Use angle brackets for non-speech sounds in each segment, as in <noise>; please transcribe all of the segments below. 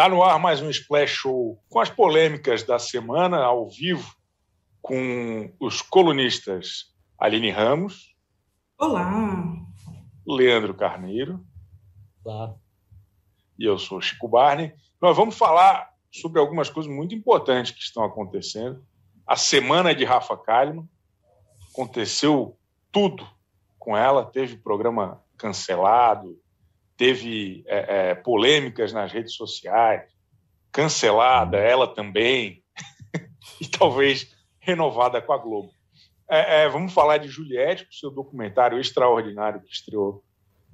Tá no ar mais um Splash Show com as polêmicas da semana ao vivo com os colunistas Aline Ramos. Olá. Leandro Carneiro. Olá. E eu sou Chico Barney. Nós vamos falar sobre algumas coisas muito importantes que estão acontecendo. A semana de Rafa Kalimann. Aconteceu tudo com ela. Teve programa cancelado, teve é, é, polêmicas nas redes sociais, cancelada, ela também, <laughs> e talvez renovada com a Globo. É, é, vamos falar de Juliette, o seu documentário extraordinário que estreou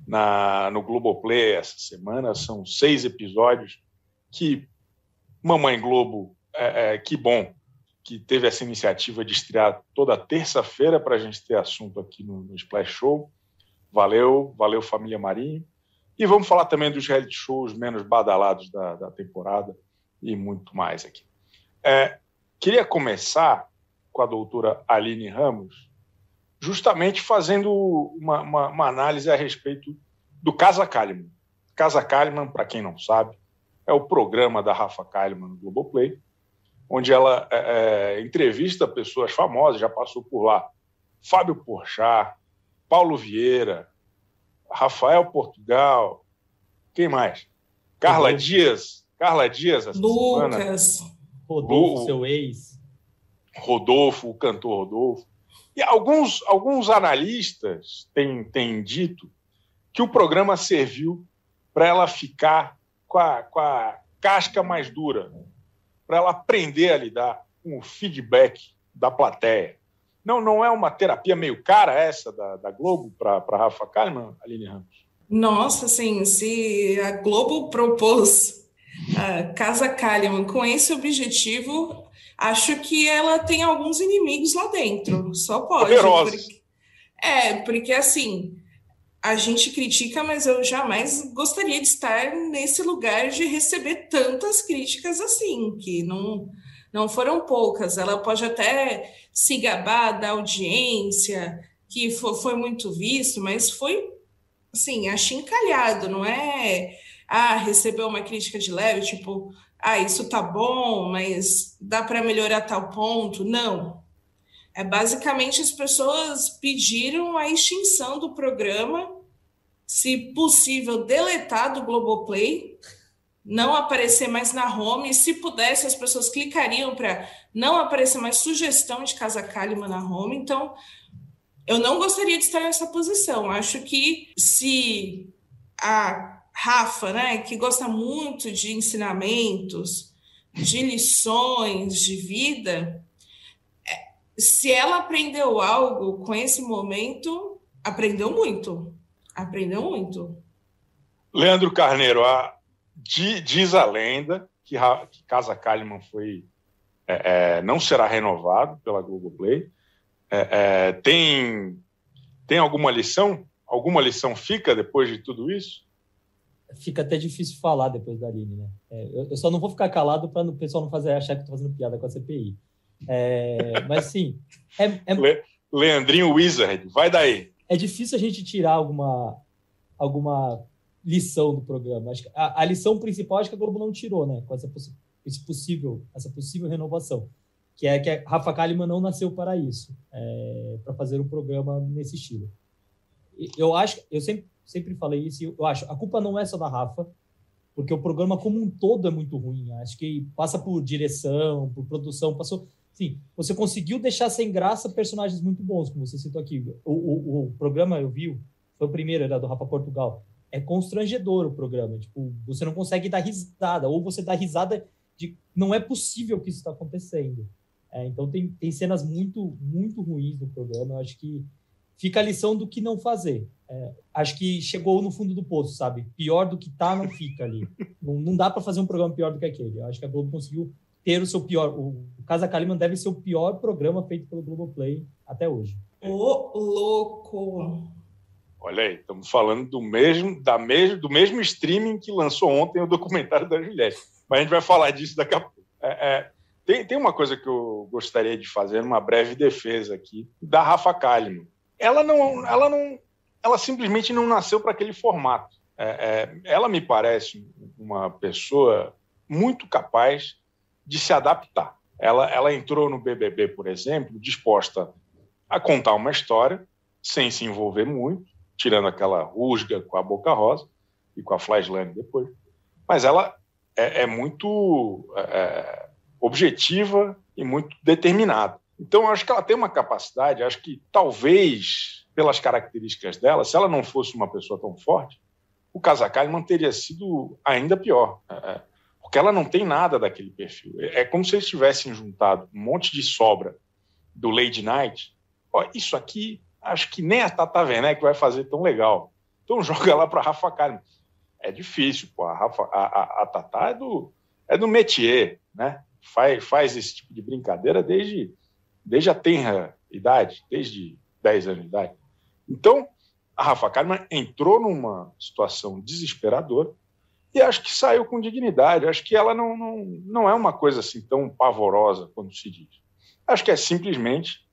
na, no Globoplay essa semana. São seis episódios. Que Mamãe Globo, é, é, que bom que teve essa iniciativa de estrear toda terça-feira para a gente ter assunto aqui no, no Splash Show. Valeu, valeu família Marinho. E vamos falar também dos reality shows menos badalados da, da temporada e muito mais aqui. É, queria começar com a doutora Aline Ramos, justamente fazendo uma, uma, uma análise a respeito do Casa Kalimann. Casa Kalimann, para quem não sabe, é o programa da Rafa Kalimann no Globoplay, onde ela é, é, entrevista pessoas famosas, já passou por lá Fábio Porchat, Paulo Vieira, Rafael Portugal, quem mais? Carla Rodolfo. Dias, Carla Dias, essa Lucas, semana. Rodolfo, Lu, seu ex. Rodolfo, o cantor Rodolfo. E alguns, alguns analistas têm, têm dito que o programa serviu para ela ficar com a, com a casca mais dura, para ela aprender a lidar com o feedback da plateia. Não, não é uma terapia meio cara essa da, da Globo para Rafa Kalimann, Aline Ramos? Nossa, assim, se a Globo propôs a Casa Kalimann com esse objetivo, acho que ela tem alguns inimigos lá dentro. Só pode. Porque, é, porque assim, a gente critica, mas eu jamais gostaria de estar nesse lugar de receber tantas críticas assim, que não não foram poucas. Ela pode até se gabar da audiência, que foi, muito visto, mas foi, assim, achincalhado, não é? Ah, recebeu uma crítica de leve, tipo, ah, isso tá bom, mas dá para melhorar tal ponto. Não. É basicamente as pessoas pediram a extinção do programa, se possível, deletar do Globoplay, não aparecer mais na home. Se pudesse, as pessoas clicariam para não aparecer mais sugestão de Casa Kalimann na home. Então, eu não gostaria de estar nessa posição. Acho que se a Rafa, né, que gosta muito de ensinamentos, de lições de vida, é, se ela aprendeu algo com esse momento, aprendeu muito. Aprendeu muito. Leandro Carneiro, a, diz a lenda que, que Casa Kalimann foi, é, é, não será renovado pela Globoplay. É, é, tem, tem alguma lição? Alguma lição fica depois de tudo isso? Fica até difícil falar depois da Aline, né? É, eu, eu, só não vou ficar calado para o pessoal não fazer achar que estou fazendo piada com a CPI. É, mas sim. Le, Leandrinho Wizard, vai daí. É difícil a gente tirar alguma, alguma lição do programa. Acho que a, a, lição principal acho que a Globo não tirou, né? Com essa esse possível, essa possível renovação, que é que a Rafa Kalimann não nasceu para isso, é, para fazer um programa nesse estilo. Eu acho, eu sempre, sempre falei isso. Eu acho, a culpa não é só da Rafa, porque o programa como um todo é muito ruim. Acho que passa por direção, por produção, passou. Sim, você conseguiu deixar sem graça personagens muito bons, como você citou aqui. O, o, o programa eu vi, foi o primeiro, era do Rafa Portugal é constrangedor o programa. Tipo, você não consegue dar risada, ou você dá risada de não é possível que isso está acontecendo. É, então tem, tem cenas muito, muito ruins no programa. Eu acho que fica a lição do que não fazer. É, acho que chegou no fundo do poço, sabe? Pior do que tá, não fica ali. não, não dá para fazer um programa pior do que aquele. Eu acho que a Globo conseguiu ter o seu pior. O Casa Kalimann deve ser o pior programa feito pelo Globoplay até hoje. Ô, louco! Olha aí, estamos falando do mesmo, da mesmo, do mesmo streaming que lançou ontem o documentário da Juliette. Mas a gente vai falar disso daqui a pouco. É, é, tem, tem uma coisa que eu gostaria de fazer, uma breve defesa aqui, da Rafa Kalimann. Ela não, ela não, ela simplesmente não nasceu para aquele formato. É, é, ela me parece uma pessoa muito capaz de se adaptar. Ela, ela entrou no BBB, por exemplo, disposta a contar uma história sem se envolver muito, tirando aquela rusga com a Boca Rosa e com a Flashline depois. Mas ela é, é muito é, objetiva e muito determinada. Então, acho que ela tem uma capacidade, acho que talvez, pelas características dela, se ela não fosse uma pessoa tão forte, o Casacalho teria sido ainda pior. É, é, porque ela não tem nada daquele perfil. É, é como se eles tivessem juntado um monte de sobra do Lady Night. Ó, isso aqui, acho que nem a Tata Werneck vai fazer tão legal. Então <laughs> joga lá para Rafa Kalimann. É difícil, pô. A, Rafa, a, a, a Tata é do, é do métier, né? Faz, faz esse tipo de brincadeira desde desde a tenra idade, desde 10 anos de idade. Então, a Rafa Kalimann entrou numa situação desesperadora e acho que saiu com dignidade. Acho que ela não, não, não é uma coisa assim tão pavorosa quando se diz. Acho que é simplesmente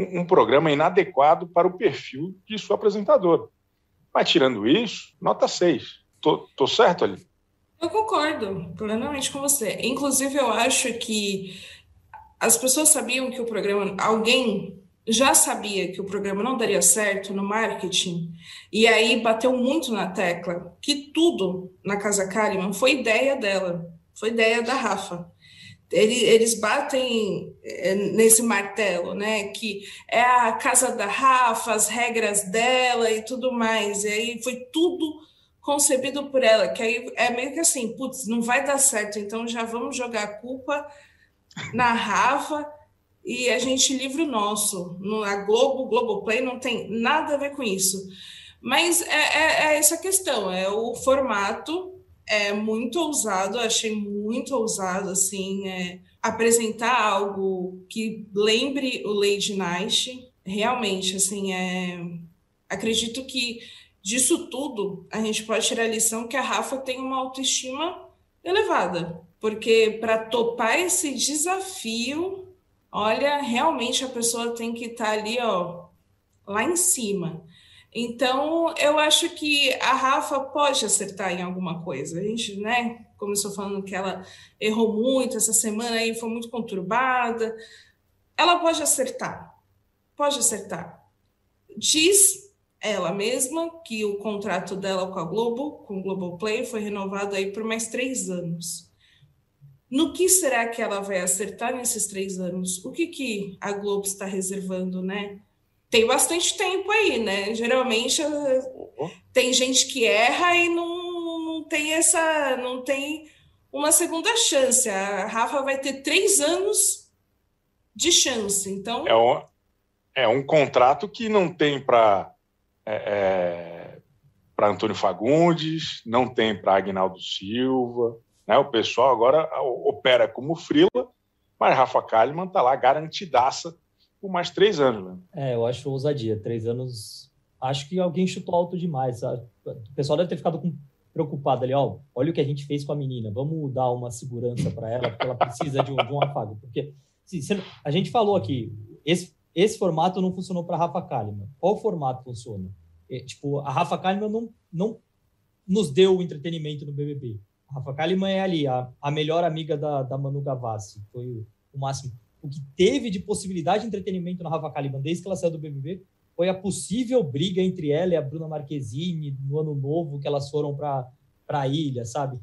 um, um programa inadequado para o perfil de sua apresentadora. Mas tirando isso, nota 6. Tô, tô certo ali? Eu concordo plenamente com você. Inclusive, eu acho que as pessoas sabiam que o programa, alguém já sabia que o programa não daria certo no marketing, e aí bateu muito na tecla que tudo na Casa Kalimann foi ideia dela, foi ideia da Rafa. Eles batem eh, nesse martelo, né? Que é a casa da Rafa, as regras dela e tudo mais. E aí foi tudo concebido por ela, que aí é meio que assim, putz, não vai dar certo, então já vamos jogar a culpa na Rafa e a gente livra o nosso. No, a Globo, Globoplay não tem nada a ver com isso. Mas é, é, é essa questão, é o formato é muito ousado, achei muito ousado assim, é, apresentar algo que lembre o Lady Night. Realmente, assim, é, acredito que disso tudo a gente pode tirar a lição que a Rafa tem uma autoestima elevada porque para topar esse desafio, olha, realmente a pessoa tem que estar tá ali, ó, lá em cima. Então, eu acho que a Rafa pode acertar em alguma coisa. A gente, né, começou falando que ela errou muito essa semana aí, foi muito conturbada. Ela pode acertar. Pode acertar. Diz ela mesma que o contrato dela com a Globo, com o Globoplay, foi renovado aí por mais três anos. No que será que ela vai acertar nesses três anos? O que, que a Globo está reservando, né? Tem bastante tempo aí, né? Geralmente uhum. tem gente que erra e não, não tem essa, não tem uma segunda chance. A Rafa vai ter três anos de chance. Então é um, é um contrato que não tem para é, é, para Antônio Fagundes, não tem para Agnaldo Silva, né? O pessoal agora opera como frila, mas Rafa Kalimann está lá garantidaça por mais três anos. Né? É, eu acho ousadia. Três anos. Acho que alguém chutou alto demais. Sabe? O pessoal deve ter ficado com... preocupado ali. Ó, olha o que a gente fez com a menina. Vamos dar uma segurança para ela, porque ela precisa de um, de um afago. Porque se, se, a gente falou aqui, esse, esse formato não funcionou para Rafa Kalimann. Qual formato funciona? É, tipo, a Rafa Kalimann não, não nos deu o entretenimento no BBB. Rafa Kalimann é ali, a, a melhor amiga da, da Manu Gavassi. Foi o, máximo. O que teve de possibilidade de entretenimento na Rafa Kalimann desde que ela saiu do BBB foi a possível briga entre ela e a Bruna Marquezine no ano novo que elas foram para a ilha, sabe?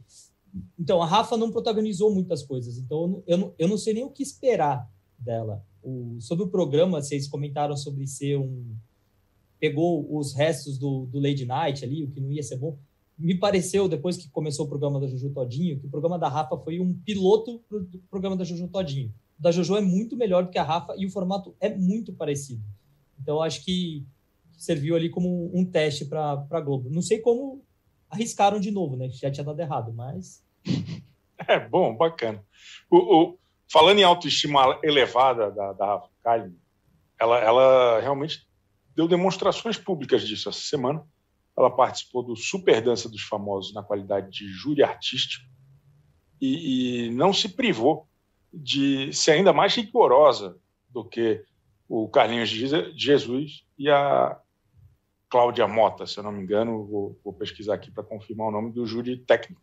Então, a Rafa não protagonizou muitas coisas. Então, eu não, eu não, eu não sei nem o que esperar dela. O, sobre o programa, vocês comentaram sobre ser um. Pegou os restos do, do Lady Night ali, o que não ia ser bom me pareceu, depois que começou o programa da Juju Todinho, que o programa da Rafa foi um piloto do programa da Juju Todinho. Da Juju é muito melhor do que a Rafa e o formato é muito parecido. Então, acho que serviu ali como um teste para a Globo. Não sei como arriscaram de novo, né? Já tinha dado errado, mas. É bom, bacana. O, o falando em autoestima elevada da, da Rafa Kalimann, ela, ela realmente deu demonstrações públicas disso essa semana ela participou do Super Dança dos Famosos na qualidade de júri artístico e, e não se privou de ser ainda mais rigorosa do que o Carlinhos de Jesus e a Cláudia Mota, se eu não me engano, vou, vou pesquisar aqui para confirmar o nome do júri técnico.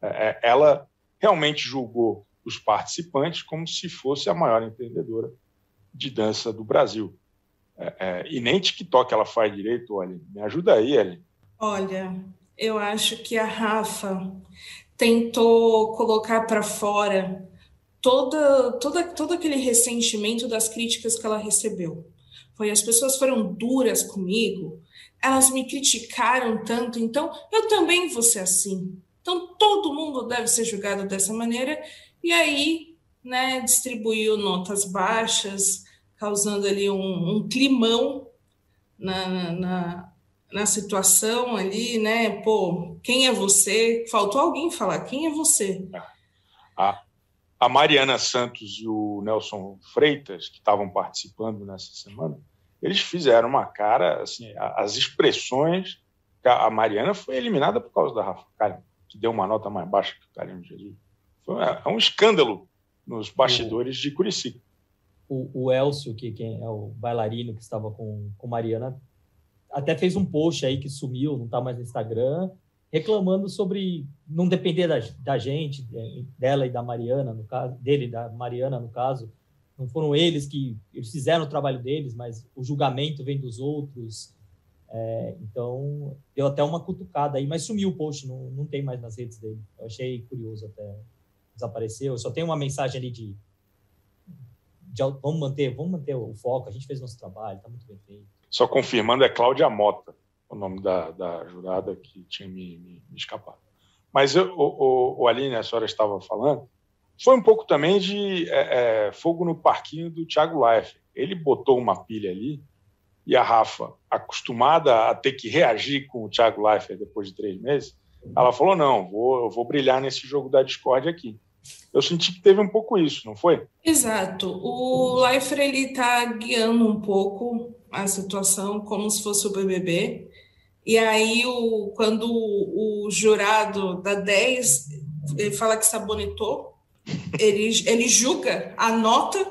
É, é, ela realmente julgou os participantes como se fosse a maior empreendedora de dança do Brasil. É, é, e nem TikTok ela faz direito, olha. Me ajuda aí, Ellen. Olha, eu acho que a Rafa tentou colocar para fora toda, toda, todo aquele ressentimento das críticas que ela recebeu. Foi as pessoas foram duras comigo, elas me criticaram tanto, então eu também vou ser assim. Então todo mundo deve ser julgado dessa maneira. E aí, né, distribuiu notas baixas, causando ali um, um climão na, na, na situação ali, né? Pô, quem é você? Faltou alguém falar, quem é você? A, a Mariana Santos e o Nelson Freitas, que estavam participando nessa semana, eles fizeram uma cara, assim, as expressões. A Mariana foi eliminada por causa da Rafa Kalimann, que deu uma nota mais baixa que o Kalimann Jesus. Foi é um escândalo nos bastidores de Curicica. O, o Elcio, que, que é o bailarino que estava com, com Mariana, até fez um post aí que sumiu, não está mais no Instagram, reclamando sobre não depender da, da gente, dela e da Mariana, no caso, dele e da Mariana, no caso. Não foram eles que eles fizeram o trabalho deles, mas o julgamento vem dos outros. É, então, deu até uma cutucada aí, mas sumiu o post, não, não tem mais nas redes dele. Eu achei curioso até. Desapareceu. Só tem uma mensagem ali de, de vamos manter, vamos manter o foco, a gente fez nosso trabalho, está muito bem feito. Só confirmando, é Cláudia Mota o nome da, da jurada que tinha me, me, me escapado. Mas eu, o, o, o Aline, a senhora estava falando, foi um pouco também de é, é, fogo no parquinho do Thiago Leifert. Ele botou uma pilha ali e a Rafa, acostumada a ter que reagir com o Thiago Leifert depois de três meses, ela falou: não, vou, eu vou brilhar nesse jogo da Discord aqui. Eu senti que teve um pouco isso, não foi? Exato. O Leifert ele está guiando um pouco a situação como se fosse o BBB. E aí, o, quando o, o jurado dá 10, ele fala que sabonetou, ele, ele julga a nota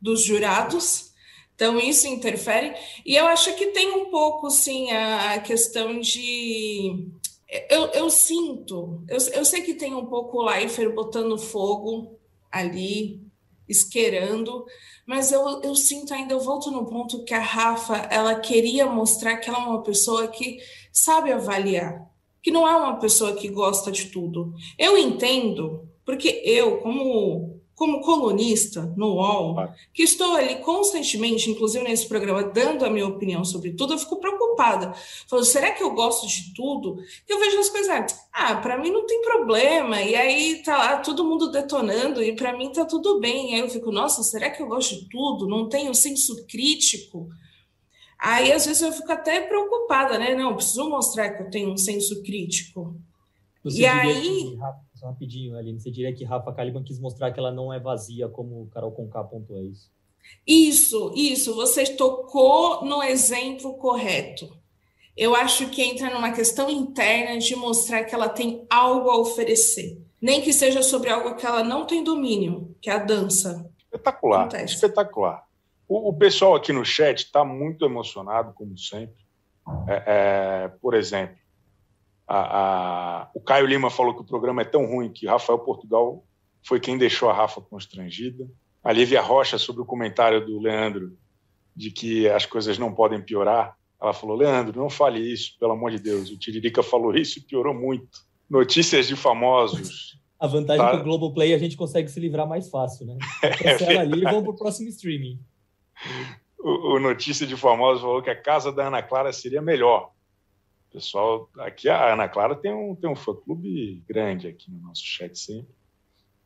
dos jurados, então isso interfere. E eu acho que tem um pouco, sim, a questão de. Eu, eu sinto, eu, eu sei que tem um pouco o Leifert botando fogo ali, isqueirando, mas eu, eu sinto ainda, eu volto no ponto que a Rafa, ela queria mostrar que ela é uma pessoa que sabe avaliar, que não é uma pessoa que gosta de tudo. Eu entendo, porque eu, como como colunista no UOL, que estou ali constantemente, inclusive nesse programa, dando a minha opinião sobre tudo, eu fico preocupada. Falo, será que eu gosto de tudo? Eu vejo as coisas, ah, para mim não tem problema, e aí tá lá todo mundo detonando, e para mim tá tudo bem. E aí eu fico, nossa, será que eu gosto de tudo? Não tenho senso crítico? Aí às vezes eu fico até preocupada, né? Não, preciso mostrar que eu tenho um senso crítico. Você e aí. Que, só rapidinho, Aline, você diria que Rafa Kalimann quis mostrar que ela não é vazia, como Carol Conká pontuou é isso? Isso, isso. Você tocou no exemplo correto. Eu acho que entra numa questão interna de mostrar que ela tem algo a oferecer. Nem que seja sobre algo que ela não tem domínio, que é a dança. Espetacular, Acontece. espetacular. O, o, pessoal aqui no chat está muito emocionado, como sempre. É, é, por exemplo, a, a, o Caio Lima falou que o programa é tão ruim que Rafael Portugal foi quem deixou a Rafa constrangida. A Lívia Rocha, sobre o comentário do Leandro, de que as coisas não podem piorar, ela falou: Leandro, não fale isso, pelo amor de Deus. O Tiririca falou isso e piorou muito. Notícias de famosos. A vantagem tá? é que o Globoplay a gente consegue se livrar mais fácil, né? <laughs> Cancela é ali e vamos para o próximo streaming. O, o Notícia de Famosos falou que a casa da Ana Clara seria melhor. Pessoal, aqui a Ana Clara tem um, tem um fã-clube grande aqui no nosso chat sempre.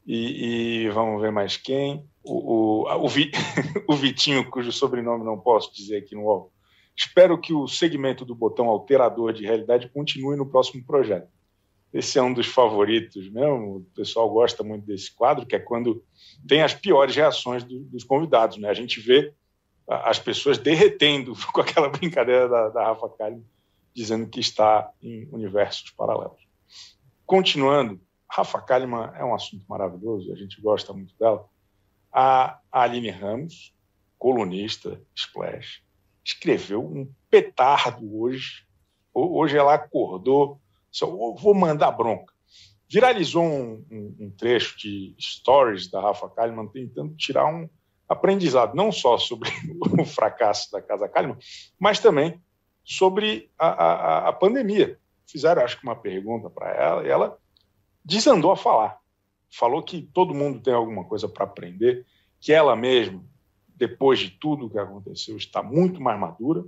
E, e vamos ver mais quem. O, o, o, Vi, <laughs> o Vitinho, cujo sobrenome não posso dizer aqui no UOL. Espero que o segmento do botão alterador de realidade continue no próximo projeto. Esse é um dos favoritos mesmo. O pessoal gosta muito desse quadro, que é quando tem as piores reações do, dos convidados. Né? A gente vê as pessoas derretendo <laughs> com aquela brincadeira da, da Rafa Kalimann dizendo que está em universos paralelos. Continuando, Rafa Kalimann é um assunto maravilhoso, a gente gosta muito dela. A Aline Ramos, colunista Splash, escreveu um petardo hoje. Hoje ela acordou, só vou mandar bronca. viralizou um, um, um, trecho de stories da Rafa Kalimann tentando tirar um aprendizado, não só sobre <laughs> o fracasso da Casa Kalimann, mas também sobre a, a, a pandemia. Fizeram, acho que, uma pergunta para ela e ela desandou a falar. Falou que todo mundo tem alguma coisa para aprender, que ela mesma, depois de tudo o que aconteceu, está muito mais madura.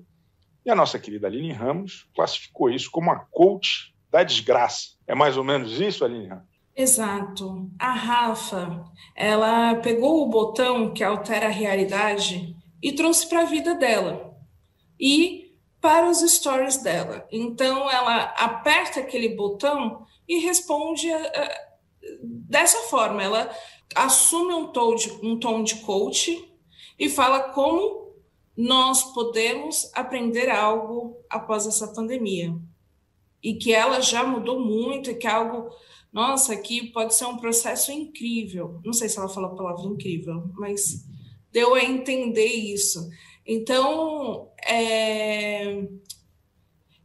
E a nossa querida Aline Ramos classificou isso como a coach da desgraça. É mais ou menos isso, Aline Ramos? Exato. A Rafa, ela pegou o botão que altera a realidade e trouxe para a vida dela e para os stories dela. Então, ela aperta aquele botão e responde uh, dessa forma. Ela assume um tom, de, um tom de coach e fala como nós podemos aprender algo após essa pandemia. E que ela já mudou muito, e que é algo, nossa, aqui pode ser um processo incrível. Não sei se ela falou a palavra incrível, mas deu a entender isso. Então, é,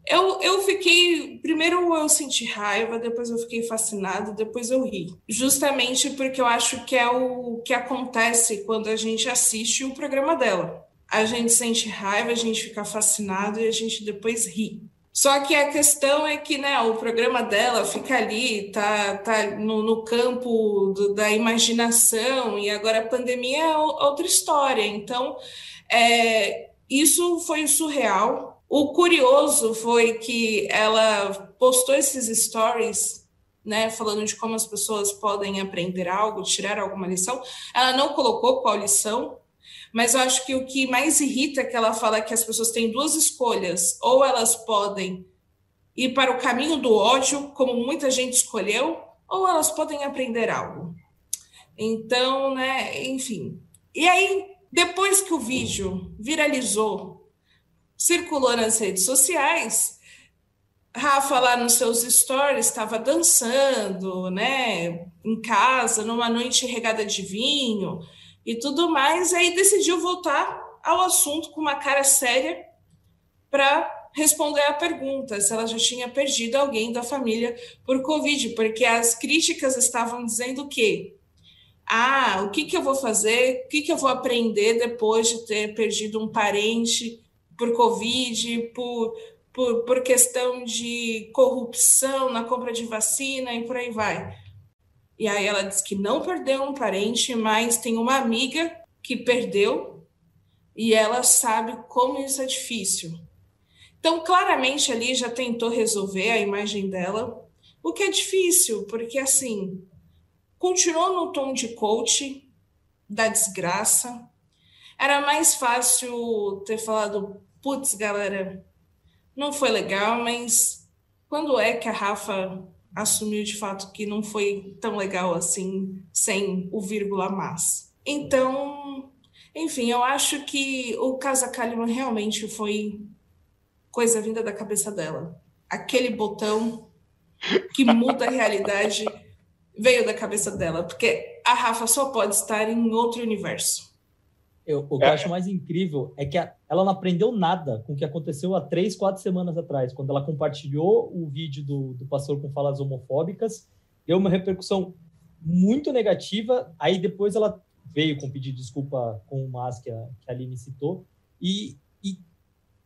eu, eu fiquei. Primeiro eu senti raiva, depois eu fiquei fascinada, depois eu ri. Justamente porque eu acho que é o que acontece quando a gente assiste o programa dela. A gente sente raiva, a gente fica fascinado e a gente depois ri. Só que a questão é que né, o programa dela fica ali, tá, tá no, no campo do, da imaginação, e agora a pandemia é outra história. Então, é, isso foi surreal, o curioso foi que ela postou esses stories, né, falando de como as pessoas podem aprender algo, tirar alguma lição. Ela não colocou qual lição, mas eu acho que o que mais irrita é que ela fala que as pessoas têm duas escolhas, ou elas podem ir para o caminho do ódio, como muita gente escolheu, ou elas podem aprender algo. Então, né, enfim. E aí, depois que o vídeo viralizou circulou nas redes sociais. Rafa lá nos seus stories estava dançando, né, em casa, numa noite regada de vinho e tudo mais, aí decidiu voltar ao assunto com uma cara séria para responder a pergunta se ela já tinha perdido alguém da família por Covid, porque as críticas estavam dizendo que ah, o que, que eu vou fazer, o que, que eu vou aprender depois de ter perdido um parente por Covid, por, por, por questão de corrupção na compra de vacina e por aí vai. E aí ela diz que não perdeu um parente, mas tem uma amiga que perdeu e ela sabe como isso é difícil. Então, claramente ali já tentou resolver a imagem dela, o que é difícil, porque assim, continuou no tom de coach da desgraça. Era mais fácil ter falado putz, galera, não foi legal, mas quando é que a Rafa assumiu de fato que não foi tão legal assim, sem o vírgula mas? Então, enfim, eu acho que o Casa Kalimann realmente foi coisa vinda da cabeça dela. Aquele botão que muda a realidade veio da cabeça dela, porque a Rafa só pode estar em outro universo. Eu, o que é. eu acho mais incrível é que a, ela não aprendeu nada com o que aconteceu há três, quatro semanas atrás, quando ela compartilhou o vídeo do, do pastor com falas homofóbicas, deu uma repercussão muito negativa. Aí depois ela veio com pedir desculpa com o Mas que a, que a Aline citou e, e,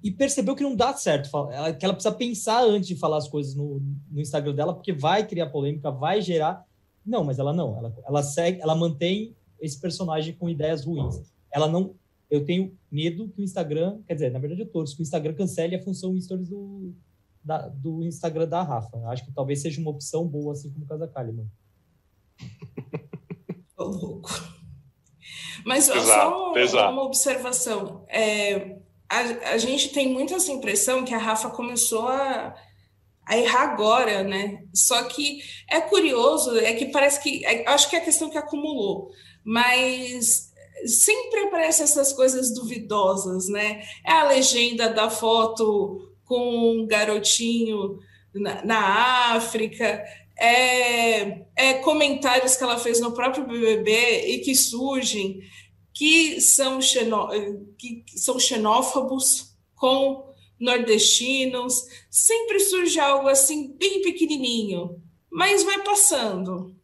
e, percebeu que não dá certo, que ela precisa pensar antes de falar as coisas no, no Instagram dela, porque vai criar polêmica, vai gerar. Não, mas ela não, ela, ela segue, ela mantém esse personagem com ideias ruins ela não. Eu tenho medo que o Instagram, quer dizer, na verdade eu torço que o Instagram cancele a função stories do, da, do Instagram da Rafa. Eu acho que talvez seja uma opção boa, assim como o Casa Kalimann. Ô, louco. Mas só uma, uma observação. É, a, a gente tem muito essa impressão que a Rafa começou a, a errar agora, né? Só que é curioso, é que parece que. É, acho que é a questão que acumulou. Mas sempre aparecem essas coisas duvidosas, né? É a legenda da foto com um garotinho na, na África, é, é, comentários que ela fez no próprio BBB e que surgem que são, xenó, que são xenófobos com nordestinos. Sempre surge algo assim bem pequenininho, mas vai passando.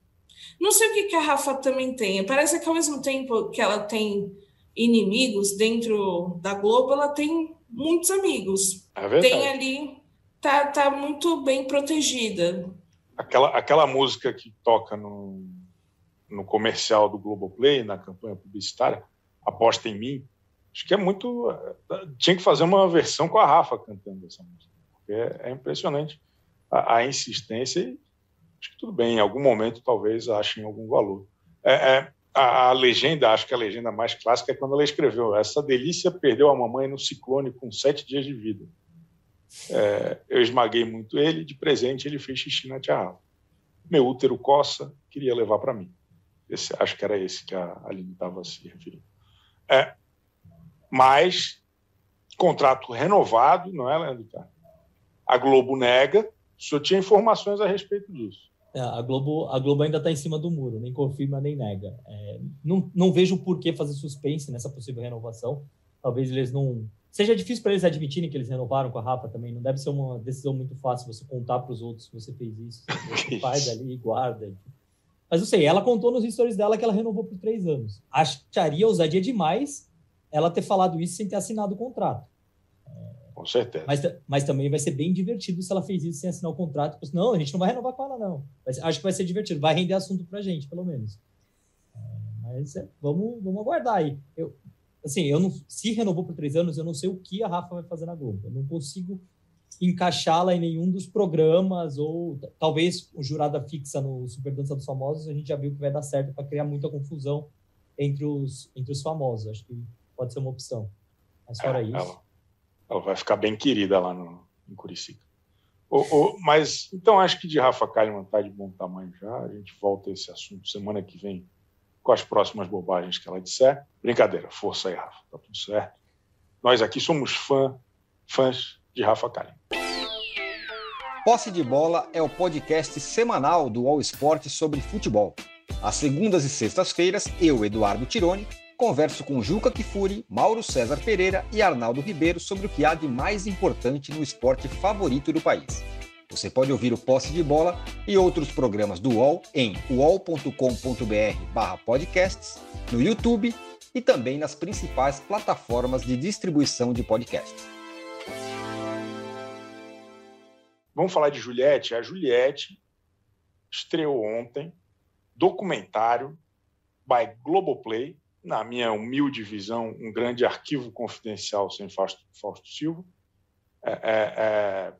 Não sei o que, que a Rafa também tem. Parece que ao mesmo tempo que ela tem inimigos dentro da Globo, ela tem muitos amigos. É tem ali, tá, tá muito bem protegida. Aquela, aquela música que toca no, no comercial do Globoplay, na campanha publicitária, Aposta em Mim, acho que é muito. Tinha que fazer uma versão com a Rafa cantando essa música, porque é, é impressionante a, a, insistência e acho que tudo bem, em algum momento talvez achem algum valor. É, é, a, a, legenda, acho que a legenda mais clássica é quando ela escreveu: Essa delícia perdeu a mamãe no ciclone com sete dias de vida. É, eu esmaguei muito ele, de presente ele fez xixi na tia Rafa. Meu útero coça, queria levar para mim. Esse, acho que era esse que a Aline estava se referindo. É, mas, contrato renovado, não é, Leandro? A Globo nega, o senhor tinha informações a respeito disso. É, a, Globo, a Globo ainda está em cima do muro, nem confirma nem nega. É, não, não vejo por que fazer suspense nessa possível renovação. Talvez eles não. Seja difícil para eles admitirem que eles renovaram com a Rafa também. Não deve ser uma decisão muito fácil você contar para os outros que você fez isso. <laughs> Você faz ali e guarda. Mas eu sei, ela contou nos stories dela que ela renovou por três anos. Acharia ousadia demais ela ter falado isso sem ter assinado o contrato. Com certeza. Mas, mas também vai ser bem divertido se ela fez isso sem assinar o contrato. Não, a gente não vai renovar com ela, não. Mas acho que vai ser divertido. Vai render assunto pra gente, pelo menos. É, mas é, vamos, vamos aguardar aí. Eu, assim, eu não, se renovou por três anos, eu não sei o que a Rafa vai fazer na Globo. Eu não consigo encaixá-la em nenhum dos programas, ou talvez o jurada fixa no Super Dança dos Famosos, a gente já viu que vai dar certo para criar muita confusão entre os, entre os famosos. Acho que pode ser uma opção. Mas fora é, isso. Ela ela vai ficar bem querida lá no, em Curicica. O, o, mas, então, acho que de Rafa Kalimann está de bom tamanho já. A gente volta a esse assunto semana que vem com as próximas bobagens que ela disser. Brincadeira, força aí, Rafa, tá tudo certo. Nós aqui somos fã, fãs de Rafa Kalimann. Posse de Bola é o podcast semanal do All Sport sobre futebol. Às segundas e sextas-feiras, eu, Eduardo Tironi, converso com Juca Kifuri, Mauro César Pereira e Arnaldo Ribeiro sobre o que há de mais importante no esporte favorito do país. Você pode ouvir o Posse de Bola e outros programas do UOL em uol.com.br/podcasts, no YouTube e também nas principais plataformas de distribuição de podcasts. Vamos falar de Juliette. A Juliette estreou ontem documentário by Globoplay na minha humilde visão, um grande arquivo confidencial sem Fausto, Silva. É, é, é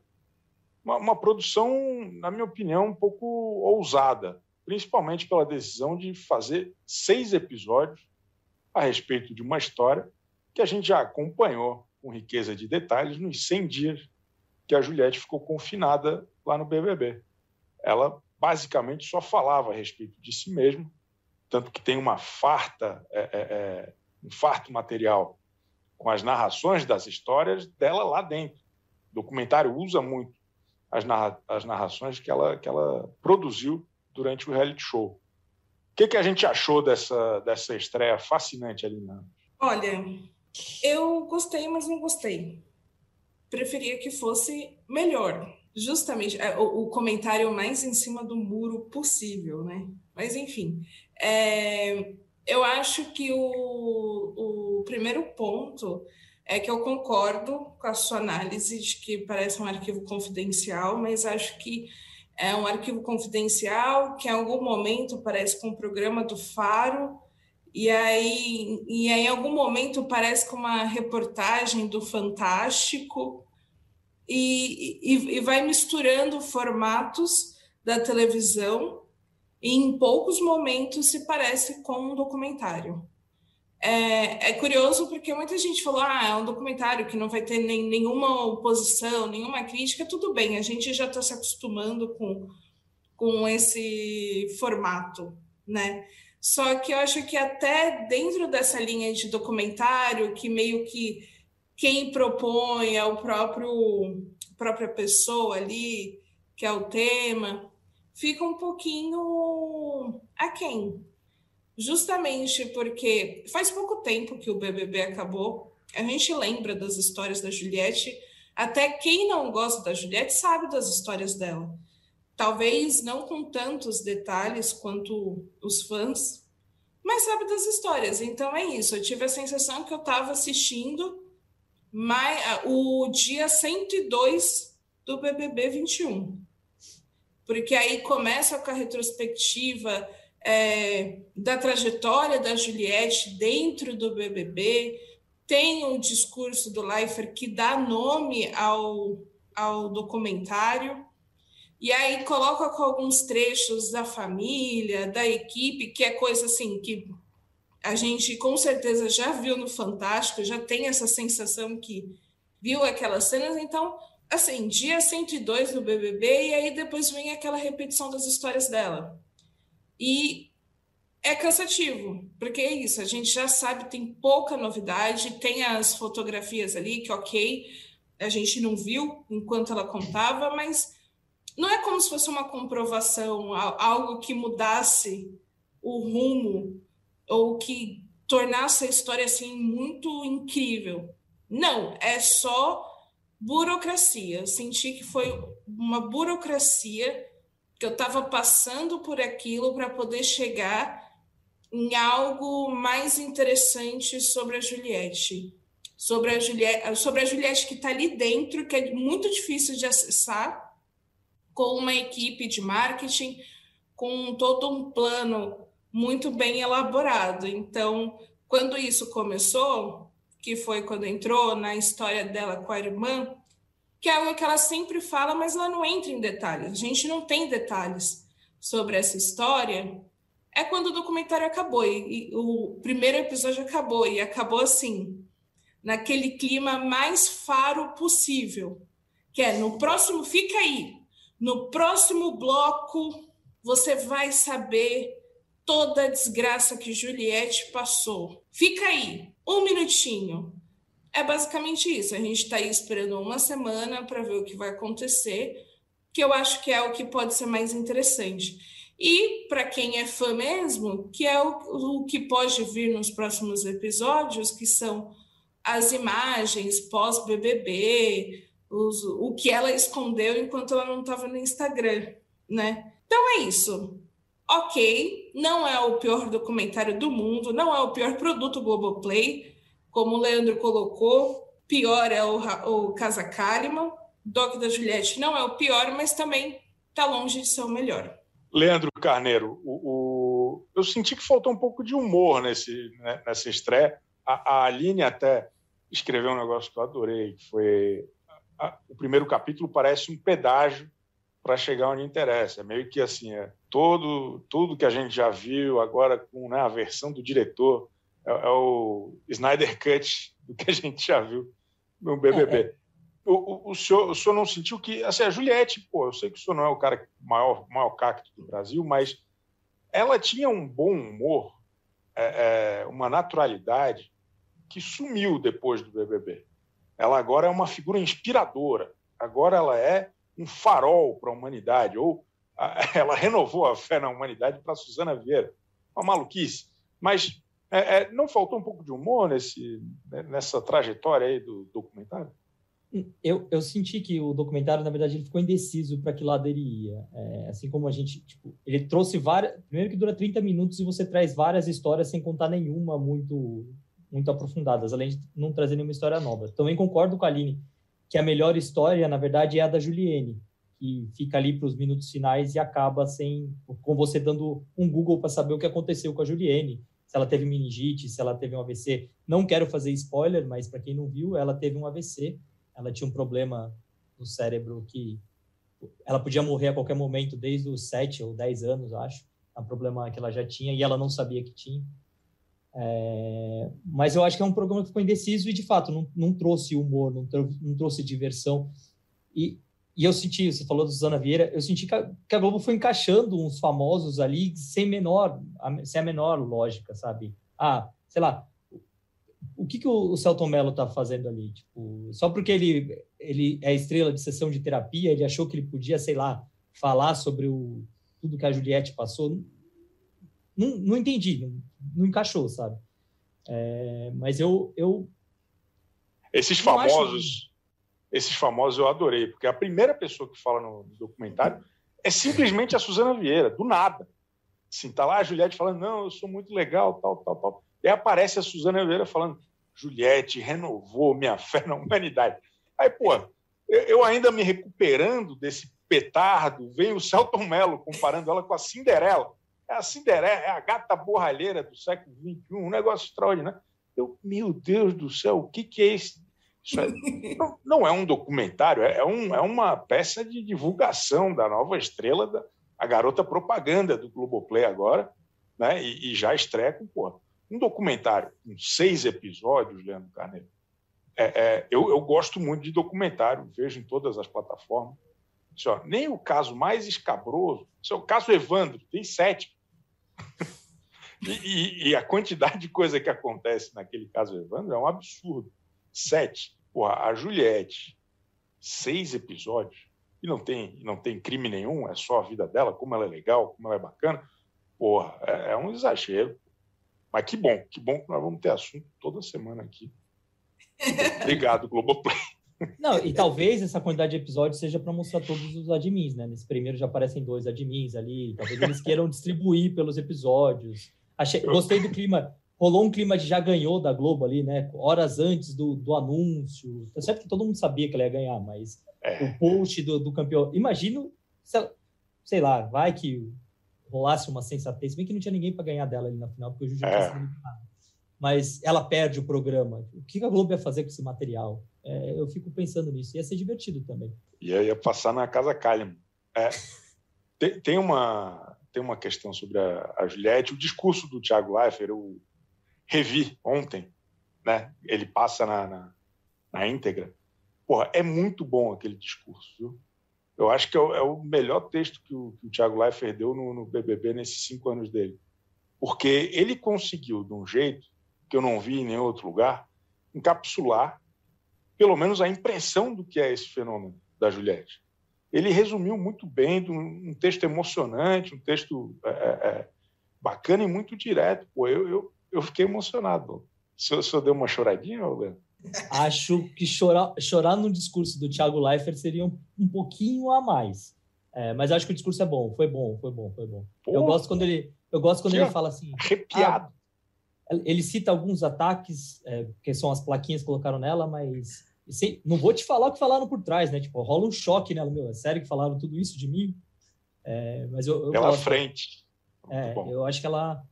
uma, uma, produção, na minha opinião, um pouco ousada, principalmente pela decisão de fazer seis episódios a respeito de uma história que a gente já acompanhou com riqueza de detalhes nos 100 dias que a Juliette ficou confinada lá no BBB. Ela basicamente só falava a respeito de si mesma tanto que tem uma farta, é, é, é, um farto material com as narrações das histórias dela lá dentro. O documentário usa muito as, narra as narrações que ela, que ela produziu durante o reality show. O que, que a gente achou dessa, dessa estreia fascinante, Alina? Olha, eu gostei, mas não gostei. Preferia que fosse melhor. Justamente, é, o, o comentário mais em cima do muro possível, né? Mas, enfim, é, eu acho que o, o primeiro ponto é que eu concordo com a sua análise de que parece um arquivo confidencial, mas acho que é um arquivo confidencial que em algum momento parece com um programa do Faro e aí, e aí em algum momento parece com uma reportagem do Fantástico e, e, e vai misturando formatos da televisão em poucos momentos se parece com um documentário. É, é, curioso porque muita gente falou: ah, é um documentário que não vai ter nem, nenhuma oposição, nenhuma crítica. Tudo bem, a gente já está se acostumando com, com esse formato, né? Só que eu acho que até dentro dessa linha de documentário, que meio que quem propõe é o próprio própria pessoa ali, que é o tema, fica um pouquinho aquém. Justamente porque faz pouco tempo que o BBB acabou, a gente lembra das histórias da Juliette, até quem não gosta da Juliette sabe das histórias dela. talvez não com tantos detalhes quanto os fãs, mas sabe das histórias. Então é isso. Eu tive a sensação que eu estava assistindo mais, o dia 102 do BBB 21. Porque aí começa com a retrospectiva é, da trajetória da Juliette dentro do BBB, tem o discurso do Leifert que dá nome ao, ao documentário, e aí coloca com alguns trechos da família, da equipe, que é coisa assim que a gente com certeza já viu no Fantástico, já tem essa sensação que viu aquelas cenas, então, assim, dia 102 no BBB, e aí depois vem aquela repetição das histórias dela. E é cansativo, porque é isso, a gente já sabe, tem pouca novidade, tem as fotografias ali, que ok, a gente não viu enquanto ela contava, mas não é como se fosse uma comprovação, algo que mudasse o rumo ou que tornasse a história assim muito incrível. Não, é só burocracia. Eu senti que foi uma burocracia que eu estava passando por aquilo para poder chegar em algo mais interessante sobre a Juliette. Sobre a Juliette, sobre a Juliette que está ali dentro, que é muito difícil de acessar, com uma equipe de marketing, com todo um plano muito bem elaborado. Então, quando isso começou, que foi quando entrou na história dela com a irmã, que é algo que ela sempre fala, mas ela não entra em detalhes. A gente não tem detalhes sobre essa história. É quando o documentário acabou e, e o primeiro episódio acabou e acabou assim, naquele clima mais faro possível, que é no próximo fica aí, no próximo bloco, você vai saber toda a desgraça que Juliette passou. Fica aí, um minutinho. É basicamente isso. A gente está aí esperando uma semana para ver o que vai acontecer, que eu acho que é o que pode ser mais interessante. E para quem é fã mesmo, que é o, o que pode vir nos próximos episódios, que são as imagens pós-BBB, o que ela escondeu enquanto ela não estava no Instagram, né? Então é isso. Ok, não é o pior documentário do mundo, não é o pior produto Globoplay, como o Leandro colocou, pior é o, o Casa Kalimann, Doc da Juliette não é o pior, mas também está longe de ser o melhor. Leandro Carneiro, o, o, eu senti que faltou um pouco de humor nesse, né, nessa estreia. A, a Aline até escreveu um negócio que eu adorei, que foi o primeiro capítulo parece um pedágio para chegar onde interessa. É meio que assim, é todo tudo que a gente já viu agora com né, a versão do diretor é, é, o Snyder Cut do que a gente já viu no BBB. É, é. O, o, o, senhor, o senhor não sentiu que assim, a Juliette, pô, eu sei que o senhor não é o cara maior maior cacto do Brasil, mas ela tinha um bom humor, é, é uma naturalidade que sumiu depois do BBB. Ela agora é uma figura inspiradora. Agora ela é um farol para a humanidade. Ou <laughs> ela renovou a fé na humanidade para Suzana Vieira. Uma maluquice. Mas é, é, não faltou um pouco de humor nesse, né, nessa trajetória aí do documentário? Eu, eu senti que o documentário, na verdade, ele ficou indeciso para que lado ele ia. É, assim como a gente, tipo, ele trouxe várias. Primeiro que dura 30 minutos e você traz várias histórias sem contar nenhuma muito muito aprofundadas, além de não trazer nenhuma história nova. Também concordo com a Aline que a melhor história, na verdade, é a da Juliene, que fica ali para os minutos finais e acaba sem com você dando um Google para saber o que aconteceu com a Juliene, se ela teve meningite, se ela teve um AVC. Não quero fazer spoiler, mas para quem não viu, ela teve um AVC. Ela tinha um problema no cérebro que ela podia morrer a qualquer momento, desde os 7 ou 10 anos, acho. É um problema que ela já tinha e ela não sabia que tinha. É, mas eu acho que é um programa que ficou indeciso e, de fato, não, não trouxe humor, não, não trouxe diversão. E, e eu senti, você falou do Susana Vieira, eu senti que a, que a, Globo foi encaixando uns famosos ali sem menor, sem a menor lógica, sabe? Ah, sei lá, o que, que o, o Celton Mello tá fazendo ali? Tipo, só porque ele, ele é estrela de sessão de terapia, ele achou que ele podia, sei lá, falar sobre o, tudo que a Juliette passou. Não, não entendi, não, não encaixou, sabe? É, mas eu, eu esses famosos, acho... esses famosos eu adorei, porque a primeira pessoa que fala no documentário é simplesmente a Suzana Vieira, do nada. Assim, tá lá a Juliette falando, não, eu sou muito legal, tal, tal, tal. E aí aparece a Suzana Vieira falando, Juliette renovou minha fé na humanidade. Aí, pô, eu ainda me recuperando desse petardo, vem o Celton Mello comparando ela com a Cinderela. É a Cinderela, é a gata borralheira do século XXI, um negócio extraordinário. Eu, meu Deus do céu, o que, que é isso? isso é, <laughs> não, não, é um documentário, é, é, um, é uma peça de divulgação da nova estrela, da, a garota propaganda do Globoplay agora, né? E, e já estreia com, pô, um documentário com seis episódios, Leandro Carneiro. É, é, eu, eu, gosto muito de documentário, vejo em todas as plataformas. Assim, ó, nem o caso mais escabroso, é o caso Evandro, tem sete. E, e, e, a quantidade de coisa que acontece naquele caso Evandro é um absurdo. Sete. Porra, a Juliette, seis episódios, e não tem, não tem crime nenhum, é só a vida dela, como ela é legal, como ela é bacana. Porra, é, é um exagero. Mas que bom, que bom que nós vamos ter assunto toda semana aqui. Obrigado, Globoplay. Não, e talvez essa quantidade de episódios seja para mostrar todos os admins, né? Nesse primeiro já aparecem dois admins ali, talvez eles queiram distribuir pelos episódios. Achei, gostei do clima, rolou um clima de já ganhou da Globo ali, né? Horas antes do, do anúncio. Tá certo que todo mundo sabia que ela ia ganhar, mas é. o post do, do campeão. Imagino, sei lá, vai que rolasse uma sensatez, bem que não tinha ninguém para ganhar dela ali na final, porque o Juju é. tinha mas ela perde o programa. O que a Globo ia fazer com esse material? É, eu fico pensando nisso. Ia ser divertido também. Ia, ia passar na Casa Kalimann. É, tem, tem, uma, tem uma questão sobre a, a Juliette. O discurso do Thiago Leifert, eu revi ontem. Né? Ele passa na, na, na íntegra. Porra, é muito bom aquele discurso. Eu acho que é o, é o melhor texto que o, que o Thiago Leifert deu no, no BBB nesses cinco anos dele. Porque ele conseguiu, de um jeito que eu não vi em nenhum outro lugar, encapsular pelo menos a impressão do que é esse fenômeno da Juliette. Ele resumiu muito bem, um texto emocionante, um texto é, é, é, bacana e muito direto. Pô, eu, eu, eu fiquei emocionado. O senhor, deu uma choradinha, Leandro? Acho que chorar, chorar no discurso do Thiago Leifert seria um, um pouquinho a mais. É, mas acho que o discurso é bom, foi bom, foi bom, foi bom. eu gosto quando ele, eu gosto quando ele fala assim. Arrepiado. Ah, ele cita alguns ataques, é, que são as plaquinhas que colocaram nela, mas assim, não vou te falar o que falaram por trás, né? Tipo, rola um choque nela, meu, é sério que falaram tudo isso de mim? É, mas eu, eu Pela gosto, frente. É, eu acho que ela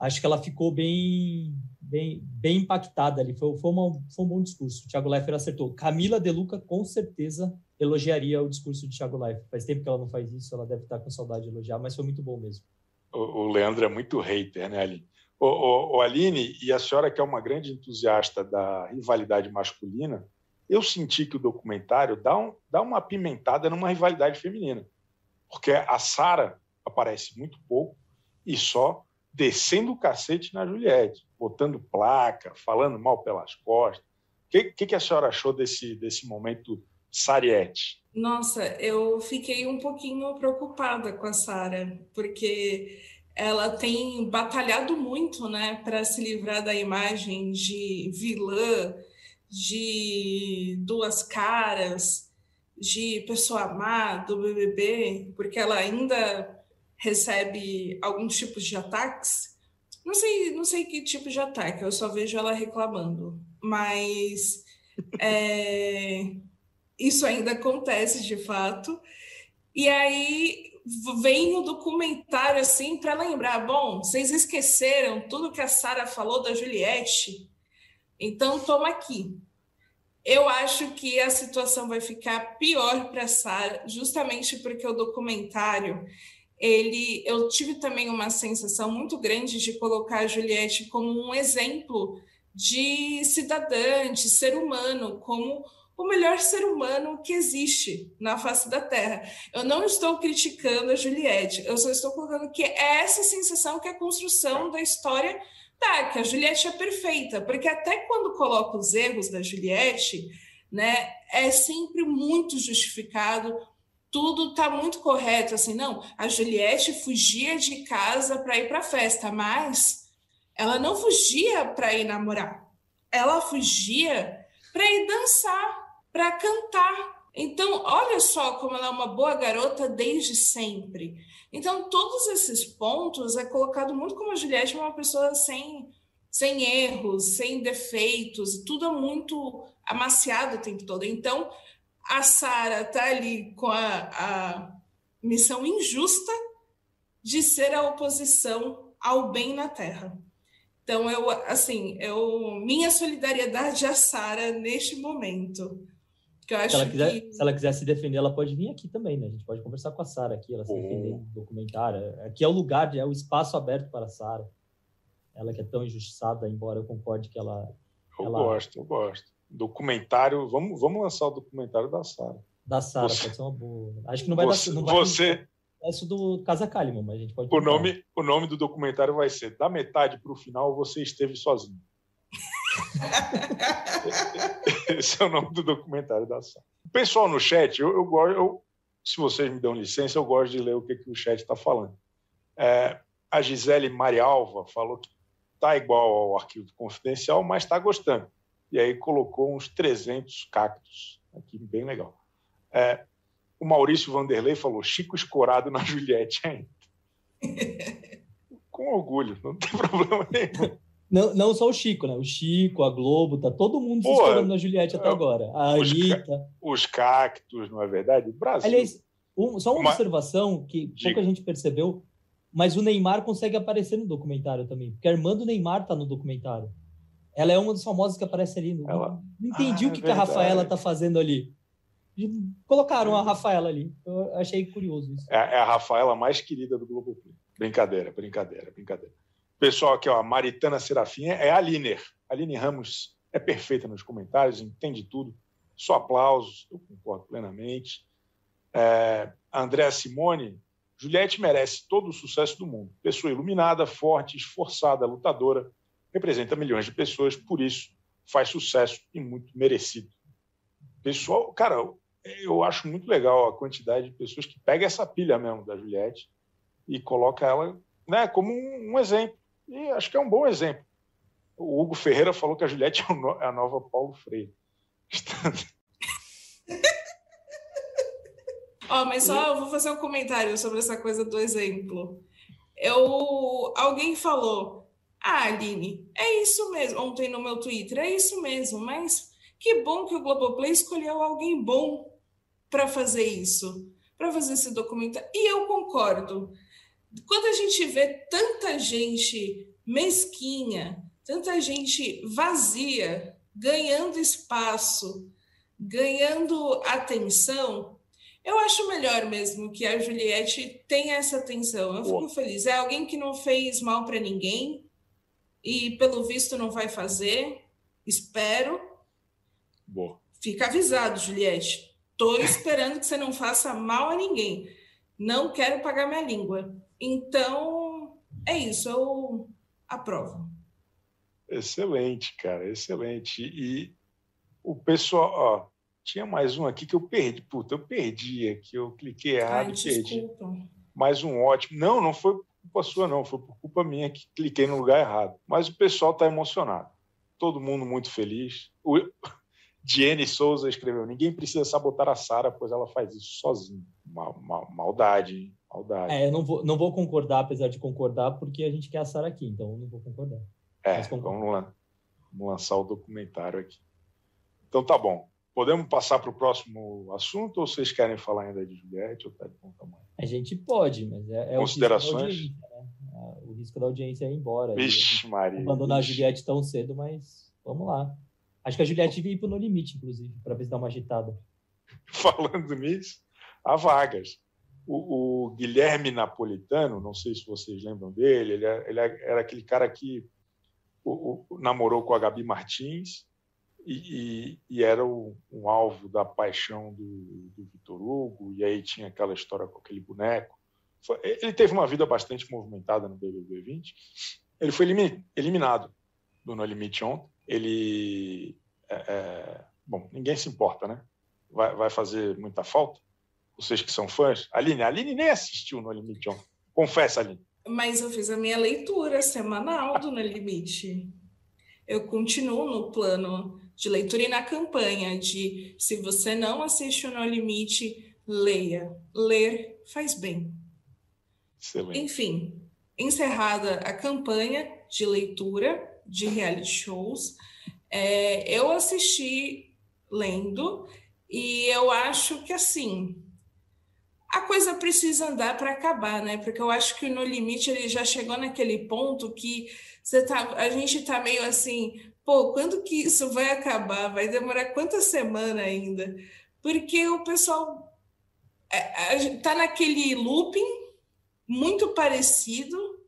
acho que ela ficou bem bem, bem impactada ali. Foi, foi, uma, foi um bom discurso. O Thiago Leifert acertou. Camila De Luca com certeza elogiaria o discurso de Thiago Leifert. Faz tempo que ela não faz isso, ela deve estar com saudade de elogiar, mas foi muito bom mesmo. O, o Leandro é muito hater, né, Aline? O, o, o, Aline, e a senhora que é uma grande entusiasta da rivalidade masculina, eu senti que o documentário dá, um, dá uma apimentada numa rivalidade feminina. Porque a Sara aparece muito pouco e só descendo o cacete na Juliette, botando placa, falando mal pelas costas. O que, que, que, a senhora achou desse, desse momento Sariette? Nossa, eu fiquei um pouquinho preocupada com a Sara, porque ela tem batalhado muito, né, para se livrar da imagem de vilã, de duas caras, de pessoa má do BBB, porque ela ainda recebe alguns tipos de ataques. Não sei, não sei que tipo de ataque, eu só vejo ela reclamando, mas <laughs> é, isso ainda acontece de fato. E aí vem o documentário assim para lembrar, bom, vocês esqueceram tudo que a Sara falou da Juliette, então toma aqui. Eu acho que a situação vai ficar pior para Sara, justamente porque o documentário ele, eu tive também uma sensação muito grande de colocar a Juliette como um exemplo de cidadã, de ser humano, como o melhor ser humano que existe na face da Terra. Eu não estou criticando a Juliette, eu só estou colocando que é essa sensação que a construção da história dá, que a Juliette é perfeita, porque até quando coloca os erros da Juliette, né, é sempre muito justificado, tudo está muito correto, assim, não, a Juliette fugia de casa para ir para a festa, mas ela não fugia para ir namorar, ela fugia para ir dançar, para cantar. Então, olha só como ela é uma boa garota desde sempre. Então, todos esses pontos é colocado muito como a Juliette uma pessoa sem, sem erros, sem defeitos, tudo é muito amaciado o tempo todo. Então, a Sara está ali com a, a missão injusta de ser a oposição ao bem na Terra. Então, eu, assim, eu, minha solidariedade a Sara neste momento. Que eu acho se, ela quiser, que... se ela quiser se defender, ela pode vir aqui também, né? A gente pode conversar com a Sara aqui, ela se oh. defender no documentário. Aqui é o lugar, é o espaço aberto para a Sara. Ela que é tão injustiçada, embora eu concorde que ela. Eu ela... gosto, eu gosto. Documentário, vamos, vamos lançar o documentário da Sara. Da Sara, pode ser uma boa. Acho que não vai você, dar. Não vai você, isso do Casa Kalimann, mas a gente pode. O nome, o nome do documentário vai ser Da metade para o final você esteve sozinho. <laughs> Esse é o nome do documentário da Sara. Pessoal no chat, eu, eu gosto, eu, se vocês me dão licença, eu gosto de ler o que, que o chat está falando. É, a Gisele Marialva falou que está igual ao arquivo confidencial, mas está gostando. E aí colocou uns 300 cactos aqui, bem legal. É, o Maurício Vanderlei falou Chico escorado na Juliette ainda. <laughs> Com orgulho, não tem <laughs> problema nenhum. Não, não só o Chico, né? O Chico, a Globo, tá todo mundo se escorando na Juliette até é, agora. A os Anitta. Os cactos, não é verdade? O Brasil. Aliás, um, só uma, uma, observação que Diga. pouca gente percebeu, mas o Neymar consegue aparecer no documentário também, porque a irmã do Neymar tá no documentário. Ela é uma das famosas que aparece ali. Ela... Não entendi ah, o que, é que a Rafaela tá fazendo ali colocaram a Rafaela ali. Eu achei curioso isso. É, é a Rafaela mais querida do Globo Brincadeira, brincadeira, brincadeira. Pessoal aqui, ó, Maritana Serafim é a Aline. Aline Ramos é perfeita nos comentários, entende tudo. Só aplausos, eu concordo plenamente. É, Andréa Simone, Juliette merece todo o sucesso do mundo. Pessoa iluminada, forte, esforçada, lutadora, representa milhões de pessoas, por isso faz sucesso e muito merecido. Pessoal, cara, eu acho muito legal a quantidade de pessoas que pega essa pilha mesmo da Juliette e coloca ela né, como um, um, exemplo. E acho que é um bom exemplo. O Hugo Ferreira falou que a Juliette <laughs> é a nova Paulo Freire. <laughs> oh, mas só eu vou fazer um comentário sobre essa coisa do exemplo. Eu, alguém falou, ah, Aline, é isso mesmo, ontem no meu Twitter, é isso mesmo, mas que bom que o Globoplay escolheu alguém bom para fazer isso, para fazer esse documentário. E eu concordo. Quando a gente vê tanta gente mesquinha, tanta gente vazia, ganhando espaço, ganhando atenção, eu acho melhor mesmo que a Juliette tenha essa atenção. Eu fico feliz. É alguém que não fez mal para ninguém e, pelo visto, não vai fazer. Espero. Boa. Fica avisado, Juliette. Estou esperando que você não faça mal a ninguém. Não quero pagar minha língua. Então, é isso, eu aprovo. Excelente, cara, excelente. E o pessoal, ó, tinha mais um aqui que eu perdi. Puta, eu perdi aqui, eu cliquei errado e perdi. Mais um ótimo. Não, não foi culpa sua, não, foi por culpa minha que cliquei no lugar errado. Mas o pessoal está emocionado. Todo mundo muito feliz. O, <laughs> Diene Souza escreveu: Ninguém precisa sabotar a Sara, pois ela faz isso sozinha. Mal, mal, maldade, maldade. É, eu não vou, não vou concordar, apesar de concordar, porque a gente quer a Sara aqui, então eu não vou concordar. É, vamos, lá, vamos lançar o documentário aqui. Então tá bom. Podemos passar para o próximo assunto ou vocês querem falar ainda de Juliette ou tá de bom tamanho? A gente pode, mas é, é Considerações? O risco, né? o risco da audiência é ir embora. Vixe, Maria. Abandonar vixe. a Juliette tão cedo, mas vamos lá. Acho que a Juliette ir para o No Limite, inclusive, para ver se dá uma agitada. <laughs> Falando nisso, há vagas. O, o, Guilherme Napolitano, não sei se vocês lembram dele, ele, é, ele é, era aquele cara que o, o, namorou com a Gabi Martins e, e, e era um alvo da paixão do, do Vitor Hugo, e aí tinha aquela história com aquele boneco. Foi, ele teve uma vida bastante movimentada no BBB 20. Ele foi eliminado do No Limite ontem ele. É, é, bom, ninguém se importa, né? Vai, vai, fazer muita falta? Vocês que são fãs. Aline, a Aline nem assistiu No Limite ontem. Confessa, Aline. Mas eu fiz a minha leitura semanal do No Limite. Eu continuo no plano de leitura e na campanha de se você não assiste o No Limite, leia. Ler faz bem. Excelente. Enfim, encerrada a campanha de leitura de reality shows, é, eu assisti lendo e eu acho que assim a coisa precisa andar para acabar, né? Porque eu acho que no limite ele já chegou naquele ponto que você tá, a gente tá meio assim, pô, quando que isso vai acabar? Vai demorar quanta semana ainda? Porque o pessoal é, tá naquele looping muito parecido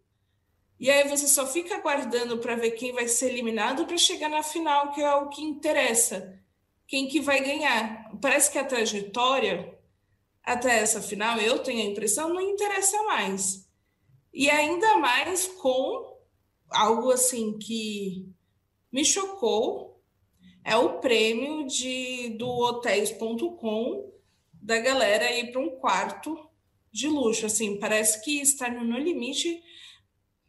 e aí você só fica aguardando para ver quem vai ser eliminado para chegar na final, que é o que interessa. Quem que vai ganhar? Parece que a trajetória até essa final, eu tenho a impressão, não interessa mais. E ainda mais com algo assim que me chocou, é o prêmio de do hotéis.com da galera ir para um quarto de luxo. Assim, parece que estar no Limite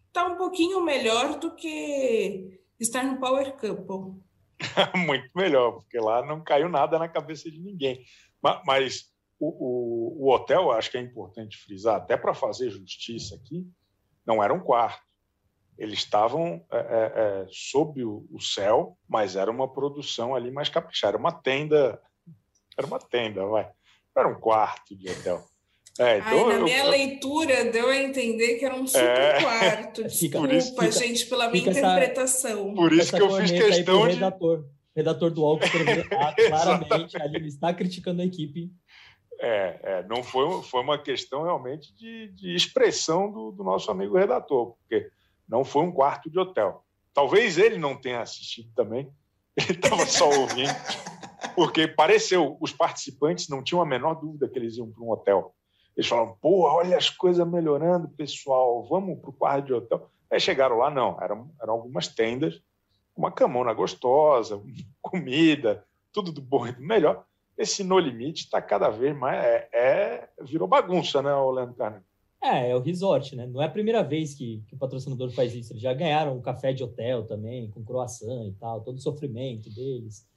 está um pouquinho melhor do que estar no Power Couple. <laughs> Muito melhor, porque lá não caiu nada na cabeça de ninguém. Mas, mas o, o, o, hotel, acho que é importante frisar, até para fazer justiça aqui, não era um quarto. Eles estavam é, é, é, sob o, o, céu, mas era uma produção ali mais caprichada. Era uma tenda, era uma tenda, vai. Era um quarto de hotel. É, então Ai, na eu, minha eu, leitura deu a entender que era um super é, quarto. <laughs> Desculpa, fica, gente, pela minha interpretação. Essa, por isso que eu fiz questão de. Redator, redator do UOL escreveu <laughs> claramente ali, ele está criticando a equipe. É, é, não foi, foi uma questão realmente de, de expressão do, do nosso amigo redator, porque não foi um quarto de hotel. Talvez ele não tenha assistido também, <laughs> ele estava só ouvindo, porque pareceu, os participantes não tinham a menor dúvida que eles iam para um hotel. Eles falaram, pô, olha as coisas melhorando, pessoal, vamos para o quarto de hotel. Aí chegaram lá, não, eram, eram algumas tendas, uma camona gostosa, <laughs> comida, tudo do bom e do melhor. Esse No Limite está cada vez mais. É, é, virou bagunça, né, Leandro Carneiro? É, é o resort, né? Não é a primeira vez que, que o patrocinador faz isso. Eles já ganharam um café de hotel também, com croissant e tal, todo o sofrimento deles.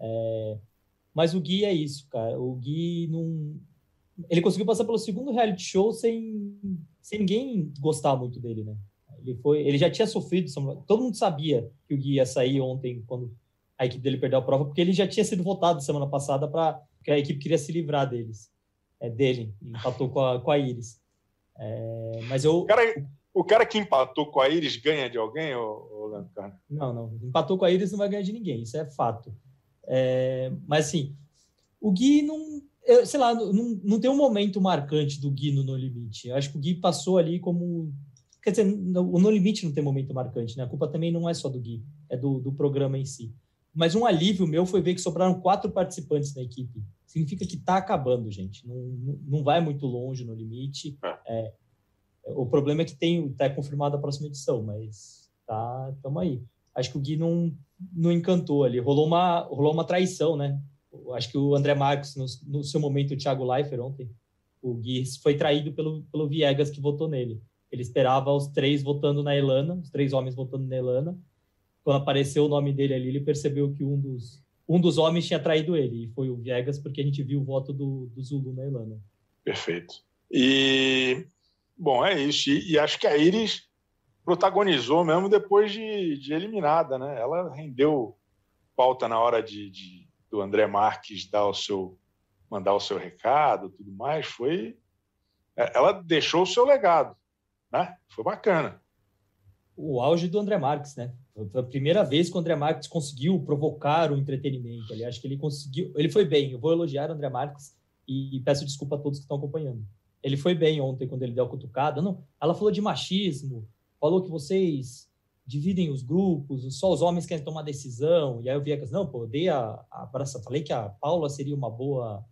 É... Mas o Gui é isso, cara. O Gui não, ele conseguiu passar pelo segundo reality show sem, sem ninguém gostar muito dele, né? Ele foi, ele já tinha sofrido, todo mundo sabia que o Gui ia sair ontem quando a equipe dele perdeu a prova, porque ele já tinha sido votado semana passada para que a equipe queria se livrar deles, é, dele, empatou com a, com a Iris. É, mas eu o cara, o cara que empatou com a Iris ganha de alguém, ou, Leandro Não, não, empatou com a Iris não vai ganhar de ninguém, isso é fato. É, mas assim, o Gui não eu, sei lá, não, não tem um momento marcante do Gui no No Limite. Eu acho que o Gui passou ali como. Quer dizer, o No Limite não tem momento marcante, né? A culpa também não é só do Gui, é do, do programa em si. Mas um alívio meu foi ver que sobraram quatro participantes na equipe. Significa que está acabando, gente. Não, não vai muito longe no limite. É, o problema é que tem está confirmado a próxima edição, mas tá, estamos aí. Acho que o Gui não, não encantou ali. Rolou uma, rolou uma traição, né? acho que o André Marcos, no, no, seu momento, o Thiago Leifert ontem, o Gui foi traído pelo, pelo Viegas que votou nele. Ele esperava os três votando na Elana, os três homens votando na Elana. Quando apareceu o nome dele ali, ele percebeu que um dos, um dos homens tinha traído ele, e foi o Viegas, porque a gente viu o voto do, do Zulu na Elana. Perfeito. E, bom, é isso. E, e acho que a Iris protagonizou mesmo depois de, de eliminada, né? Ela rendeu pauta na hora de, de do André Marques dar o seu mandar o seu recado, tudo mais, foi é, ela deixou o seu legado, né? Foi bacana. O auge do André Marques, né? Foi a primeira vez que o André Marques conseguiu provocar o entretenimento. Ali, acho que ele conseguiu. Ele foi bem. Eu vou elogiar o André Marques e, peço desculpa a todos que estão acompanhando. Ele foi bem ontem quando ele deu a cutucada. Não, ela falou de machismo, falou que vocês dividem os grupos, só os homens querem tomar decisão. E aí eu via que, não, pô, eu dei a, a abraça, falei que a Paula seria uma boa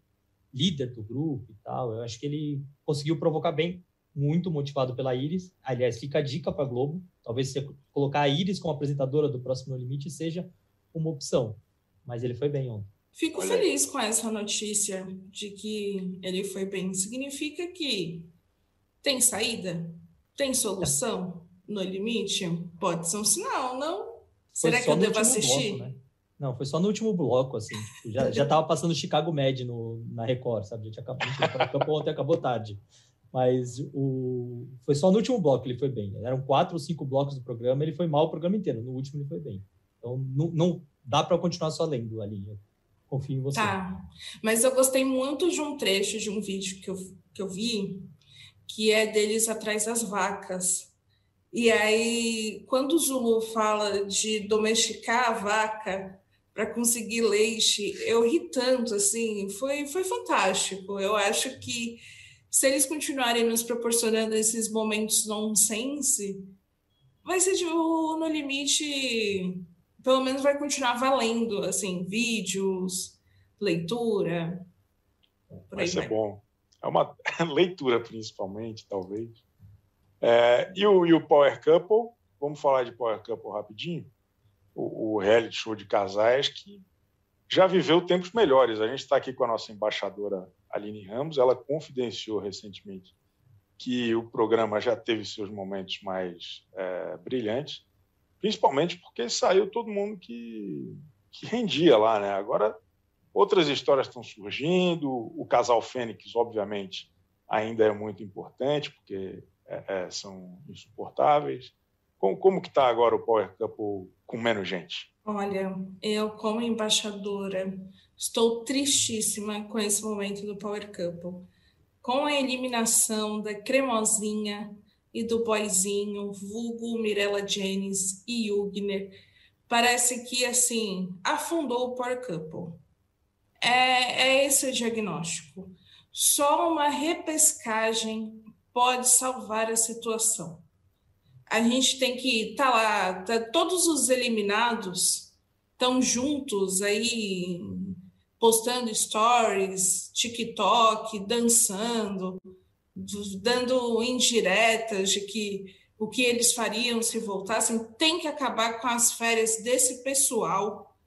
líder do grupo e tal. Eu acho que ele conseguiu provocar bem, muito motivado pela Iris. Aliás, fica a dica para a Globo. Talvez você colocar a Iris como apresentadora do Próximo Limite seja uma opção. Mas ele foi bem ontem. Fico Olha. feliz com essa notícia de que ele foi bem. Significa que tem saída? Tem solução? no limite? Pode ser um sinal, não? Será que eu devo assistir? Bloco, né? Não, foi só no último bloco, assim. Já, já tava passando Chicago Med no, na Record, sabe? Já tinha acabado, ontem acabou tarde. Mas o, foi só no último bloco que ele foi bem. Eram quatro ou cinco blocos do programa, ele foi mal o programa inteiro. No último ele foi bem. Então não, não dá para continuar só lendo a linha. Confio em você. Tá. Mas eu gostei muito de um trecho de um vídeo que eu, que eu vi, que é deles atrás das vacas. E aí, quando o Zulu fala de domesticar a vaca, para conseguir leite. Eu ri tanto, assim, foi, foi fantástico. Eu acho que se eles continuarem nos proporcionando esses momentos nonsense, vai ser de, no limite, pelo menos vai continuar valendo, assim, vídeos, leitura. vai ser bom. É uma <laughs> leitura, principalmente, talvez. É, e, o, e o Power Couple, vamos falar de Power Couple rapidinho? o, o reality show de casais que já viveu tempos melhores. A gente está aqui com a nossa embaixadora Aline Ramos, ela confidenciou recentemente que o programa já teve seus momentos mais é, brilhantes, principalmente porque saiu todo mundo que, que rendia lá, né? Agora outras histórias estão surgindo, o casal Fênix, obviamente, ainda é muito importante, porque é, é, são insuportáveis. Como, como que está agora o Power Couple com menos gente? Olha, eu como embaixadora estou tristíssima com esse momento do Power Couple. Com a eliminação da Cremosinha e do Boizinho, vulgo Mirella Jennings e Hugner, parece que, assim, afundou o Power Couple. É, é esse o diagnóstico. Só uma repescagem pode salvar a situação a gente tem que estar tá lá, tá, todos os eliminados estão juntos aí, postando stories, TikTok, dançando, dando indiretas de que o que eles fariam se voltassem, tem que acabar com as férias desse pessoal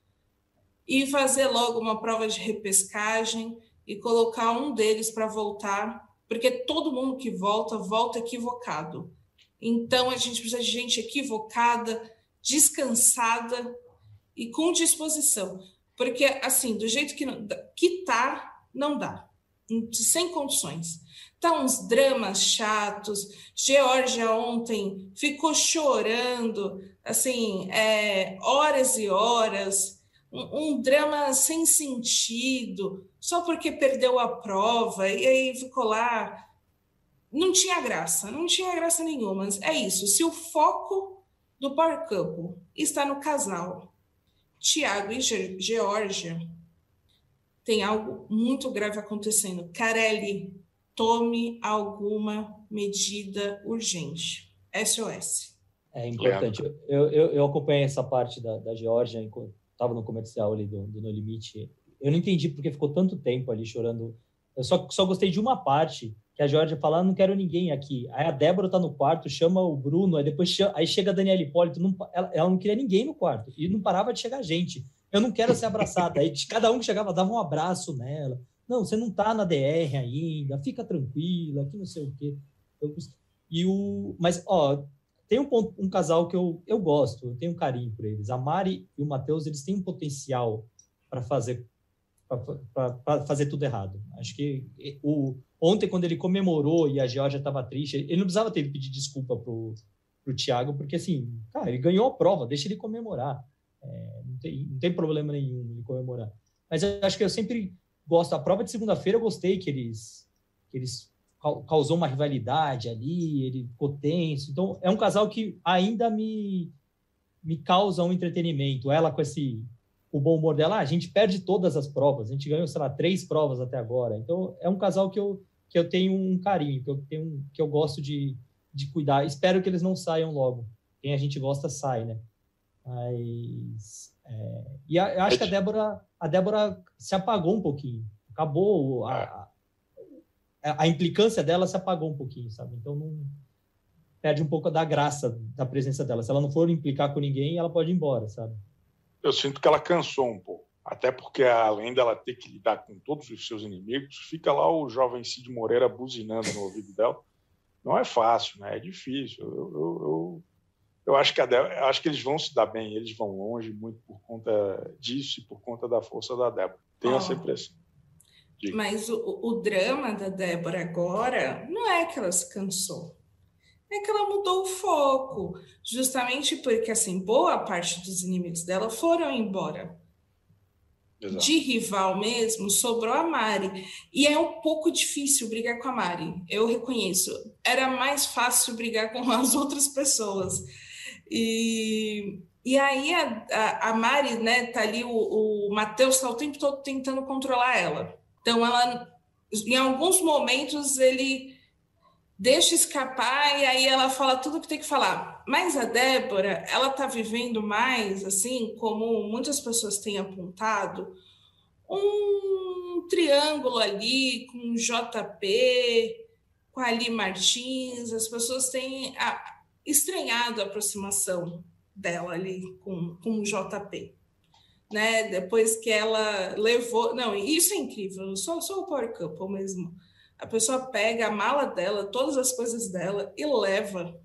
e fazer logo uma prova de repescagem e colocar um deles para voltar, porque todo mundo que volta, volta equivocado. Então, a gente precisa de gente equivocada, descansada e com disposição. Porque, assim, do jeito que, que tá, não dá. Sem condições. Tá uns dramas chatos. Georgia ontem ficou chorando, assim, é, horas e horas. Um, um, drama sem sentido, só porque perdeu a prova, e aí ficou lá não tinha graça, não tinha graça nenhuma. É isso. Se o foco do Power Couple está no casal Tiago e Georgia, tem algo muito grave acontecendo. Carelli, tome alguma medida urgente. SOS. É importante. Eu, eu, eu acompanhei essa parte da, da Georgia, estava no comercial ali do, do No Limite. Eu não entendi porque ficou tanto tempo ali chorando. Eu só, só gostei de uma parte que a Georgia fala, ah, não quero ninguém aqui. Aí a Débora tá no quarto, chama o Bruno, aí depois chama, aí chega a Daniela Hipólito, não, ela, ela, não queria ninguém no quarto, e não parava de chegar gente. Eu não quero ser abraçada. Aí <laughs> cada um que chegava dava um abraço nela. Não, você não tá na DR ainda, fica tranquila, que não sei o quê. Eu, e o, mas, ó, tem um, ponto, um casal que eu, eu gosto, eu tenho um carinho por eles. A Mari e o Matheus, eles têm um potencial para fazer para fazer tudo errado. Acho que o, ontem, quando ele comemorou e a Georgia estava triste, ele não precisava ter pedido desculpa pro, pro Thiago, porque assim, cara, ele ganhou a prova, deixa ele comemorar. É, não, tem, não tem problema nenhum ele comemorar. Mas eu acho que eu sempre gosto. A prova de segunda-feira eu gostei que eles, que eles causou uma rivalidade ali, ele ficou tenso. Então, é um casal que ainda me, me causa um entretenimento. Ela com esse o bom humor dela, ah, a gente perde todas as provas, a gente ganhou, sei lá, três provas até agora. Então, é um casal que eu, que eu tenho um carinho, que eu, tenho, que eu gosto de, de cuidar. Espero que eles não saiam logo. Quem a gente gosta sai, né? Mas. É... E a, eu acho que a Débora, a Débora se apagou um pouquinho. Acabou. A, a, a implicância dela se apagou um pouquinho, sabe? Então não perde um pouco da graça da presença dela. Se ela não for implicar com ninguém, ela pode ir embora, sabe? eu sinto que ela cansou um pouco. Até porque, além dela ter que lidar com todos os seus inimigos, fica lá o jovem Cid Moreira buzinando no ouvido dela. Não é fácil, né? É difícil. Eu, eu, eu, eu acho que Débora, acho que eles vão se dar bem, eles vão longe muito por conta disso e por conta da força da Débora. Tenho oh. essa impressão. Diga. Mas o, o drama da Débora agora não é que ela se cansou, é que ela mudou o foco, justamente porque assim boa parte dos inimigos dela foram embora. Exato. De rival mesmo, sobrou a Mari. E é um pouco difícil brigar com a Mari, eu reconheço. Era mais fácil brigar com as <laughs> outras pessoas. E, e aí a, a, a Mari, né, tá ali, o, o Matheus tá o tempo todo tentando controlar ela. Então, ela, em alguns momentos, ele deixa escapar e aí ela fala tudo que tem que falar. Mas a Débora, ela está vivendo mais, assim, como muitas pessoas têm apontado, um triângulo ali com JP, com Ali Martins. As pessoas têm estranhado a aproximação dela ali com, com o JP né? Depois que ela levou. Não, isso é incrível, só, só o Power Couple mesmo. A pessoa pega a mala dela, todas as coisas dela e leva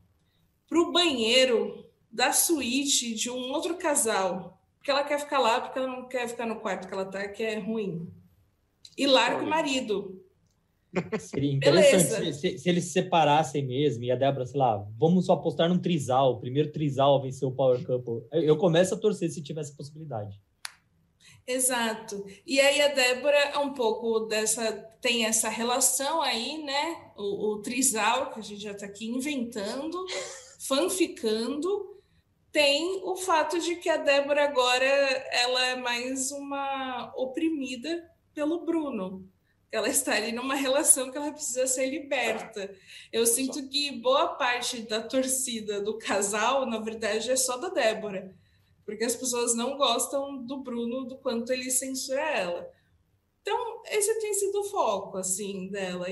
para o banheiro da suíte de um outro casal. Porque ela quer ficar lá, porque ela não quer ficar no quarto que ela tá, que é ruim. E larga o marido. Seria interessante se, se, eles se separassem mesmo e a Débora, sei lá, vamos só apostar num trisal, o primeiro trisal vencer o Power Couple. Eu, eu começo a torcer se tivesse possibilidade. Exato. E aí a Débora é um pouco dessa tem essa relação aí, né? O, o trisal que a gente já está aqui inventando, <laughs> fanficando, tem o fato de que a Débora agora ela é mais uma oprimida pelo Bruno. Ela está ali numa relação que ela precisa ser liberta. Eu sinto que boa parte da torcida do casal, na verdade, é só da Débora porque as pessoas não gostam do Bruno do quanto ele censura ela. Então, esse tem sido o foco, assim, dela.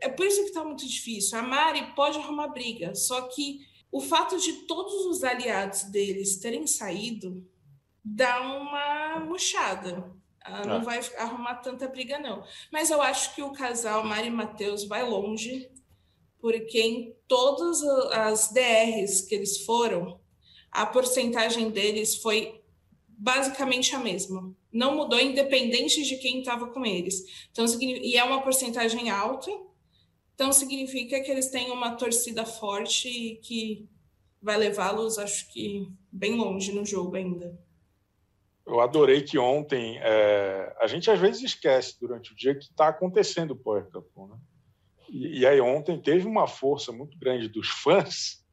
É por isso que está muito difícil. A Mari pode arrumar briga, só que o fato de todos os aliados deles terem saído dá uma murchada. Ela não ah. vai arrumar tanta briga, não. Mas eu acho que o casal Mari e Matheus vai longe, porque em todas as DRs que eles foram, a porcentagem deles foi basicamente a mesma. Não mudou, independente de quem estava com eles. Então, e é uma porcentagem alta, então significa que eles têm uma torcida forte e que vai levá-los, acho que, bem longe no jogo ainda. Eu adorei que ontem é, a gente às vezes esquece durante o dia que está acontecendo o Power Cup, né? E, e aí ontem teve uma força muito grande dos fãs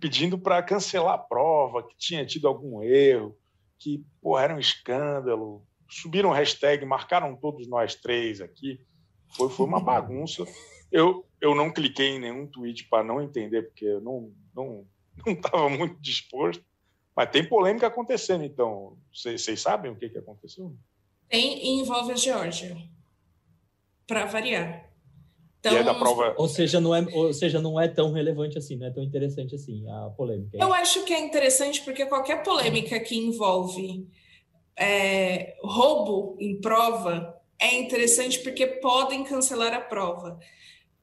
pedindo para cancelar a prova, que tinha tido algum erro, que porra, era um escândalo. Subiram hashtag, marcaram todos nós três aqui. Foi, foi uma bagunça. Eu, eu não cliquei em nenhum tweet para não entender, porque eu não não <laughs> não estava muito disposto. Mas tem polêmica acontecendo, então. Vocês sabem o que, que aconteceu? Tem e envolve a Geórgia. Para variar. Então, é da prova... Ou seja, não é, ou seja, não é tão relevante assim, não é tão interessante assim a polêmica. Eu acho que é interessante porque qualquer polêmica que envolve é, roubo em prova é interessante porque podem cancelar a prova.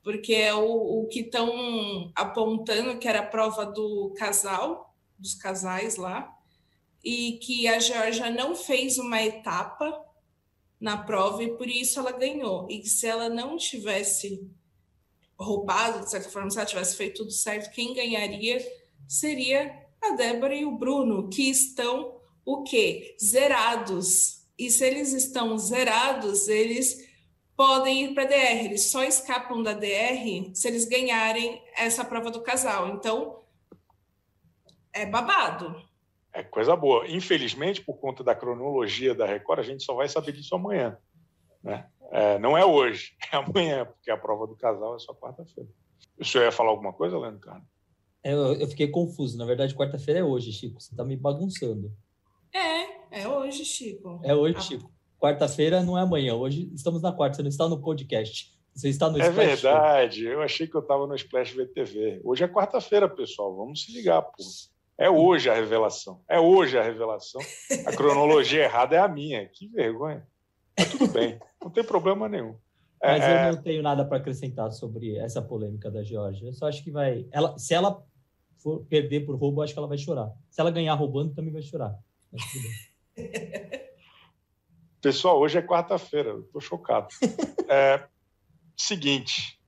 Porque é o, o que estão apontando que era a prova do casal, dos casais lá, e que a Georgia não fez uma etapa na prova e por isso ela ganhou. E se ela não tivesse roubado, de certa forma, se ela tivesse feito tudo certo, quem ganharia seria a Débora e o Bruno, que estão o quê? Zerados. E se eles estão zerados, eles podem ir para a DR. Eles só escapam da DR se eles ganharem essa prova do casal. Então, é babado. É coisa boa. Infelizmente, por conta da cronologia da Record, a gente só vai saber disso amanhã. Né? É, não é hoje, <laughs> é amanhã, porque a prova do casal é só quarta-feira. O senhor ia falar alguma coisa, Leandro Carlos? É, eu, eu, fiquei confuso. Na verdade, quarta-feira é hoje, Chico. Você está me bagunçando. É, é hoje, Chico. É hoje, ah. Chico. Quarta-feira não é amanhã. Hoje estamos na quarta. Você não está no podcast. Você está no É Splash verdade. Show. Eu achei que eu estava no Splash VTV. Hoje é quarta-feira, pessoal. Vamos se ligar, pô. É hoje a revelação. É hoje a revelação. A cronologia <laughs> errada é a minha. Que vergonha. Mas tudo bem, não tem problema nenhum. É, Mas eu é... não tenho nada para acrescentar sobre essa polêmica da Georgia. Eu só acho que vai. Ela, se ela for perder por roubo, acho que ela vai chorar. Se ela ganhar roubando, também vai chorar. <laughs> Pessoal, hoje é quarta-feira, eu tô chocado. É, seguinte,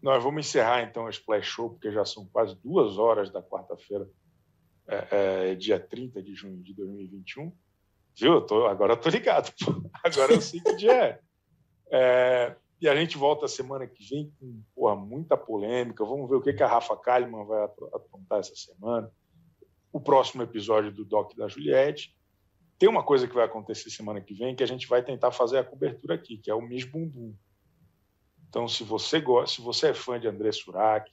nós vamos encerrar então o Splash Show, porque já são quase duas horas da quarta-feira, é, é, dia 30 de junho de 2021. Viu? Tô, agora eu tô ligado. <laughs> Agora eu sei que dia é. é. E a gente volta semana que vem com porra, muita polêmica. Vamos ver o que, que a Rafa Kalimann vai aprontar essa semana. O próximo episódio do Doc da Juliette. Tem uma coisa que vai acontecer semana que vem que a gente vai tentar fazer a cobertura aqui, que é o Miss Bumbum. Então, se você gosta, se você é fã de André Surak,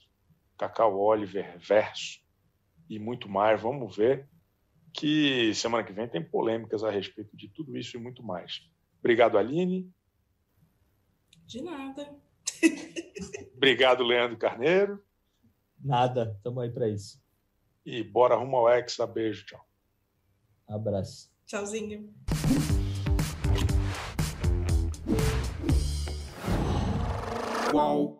Cacau Oliver, Verso e muito mais, vamos ver que semana que vem tem polêmicas a respeito de tudo isso e muito mais. Obrigado, Aline. De nada. Obrigado, Leandro Carneiro. Nada, estamos aí para isso. E bora rumo ao Hexa. Beijo, tchau. Abraço. Tchauzinho. Qual?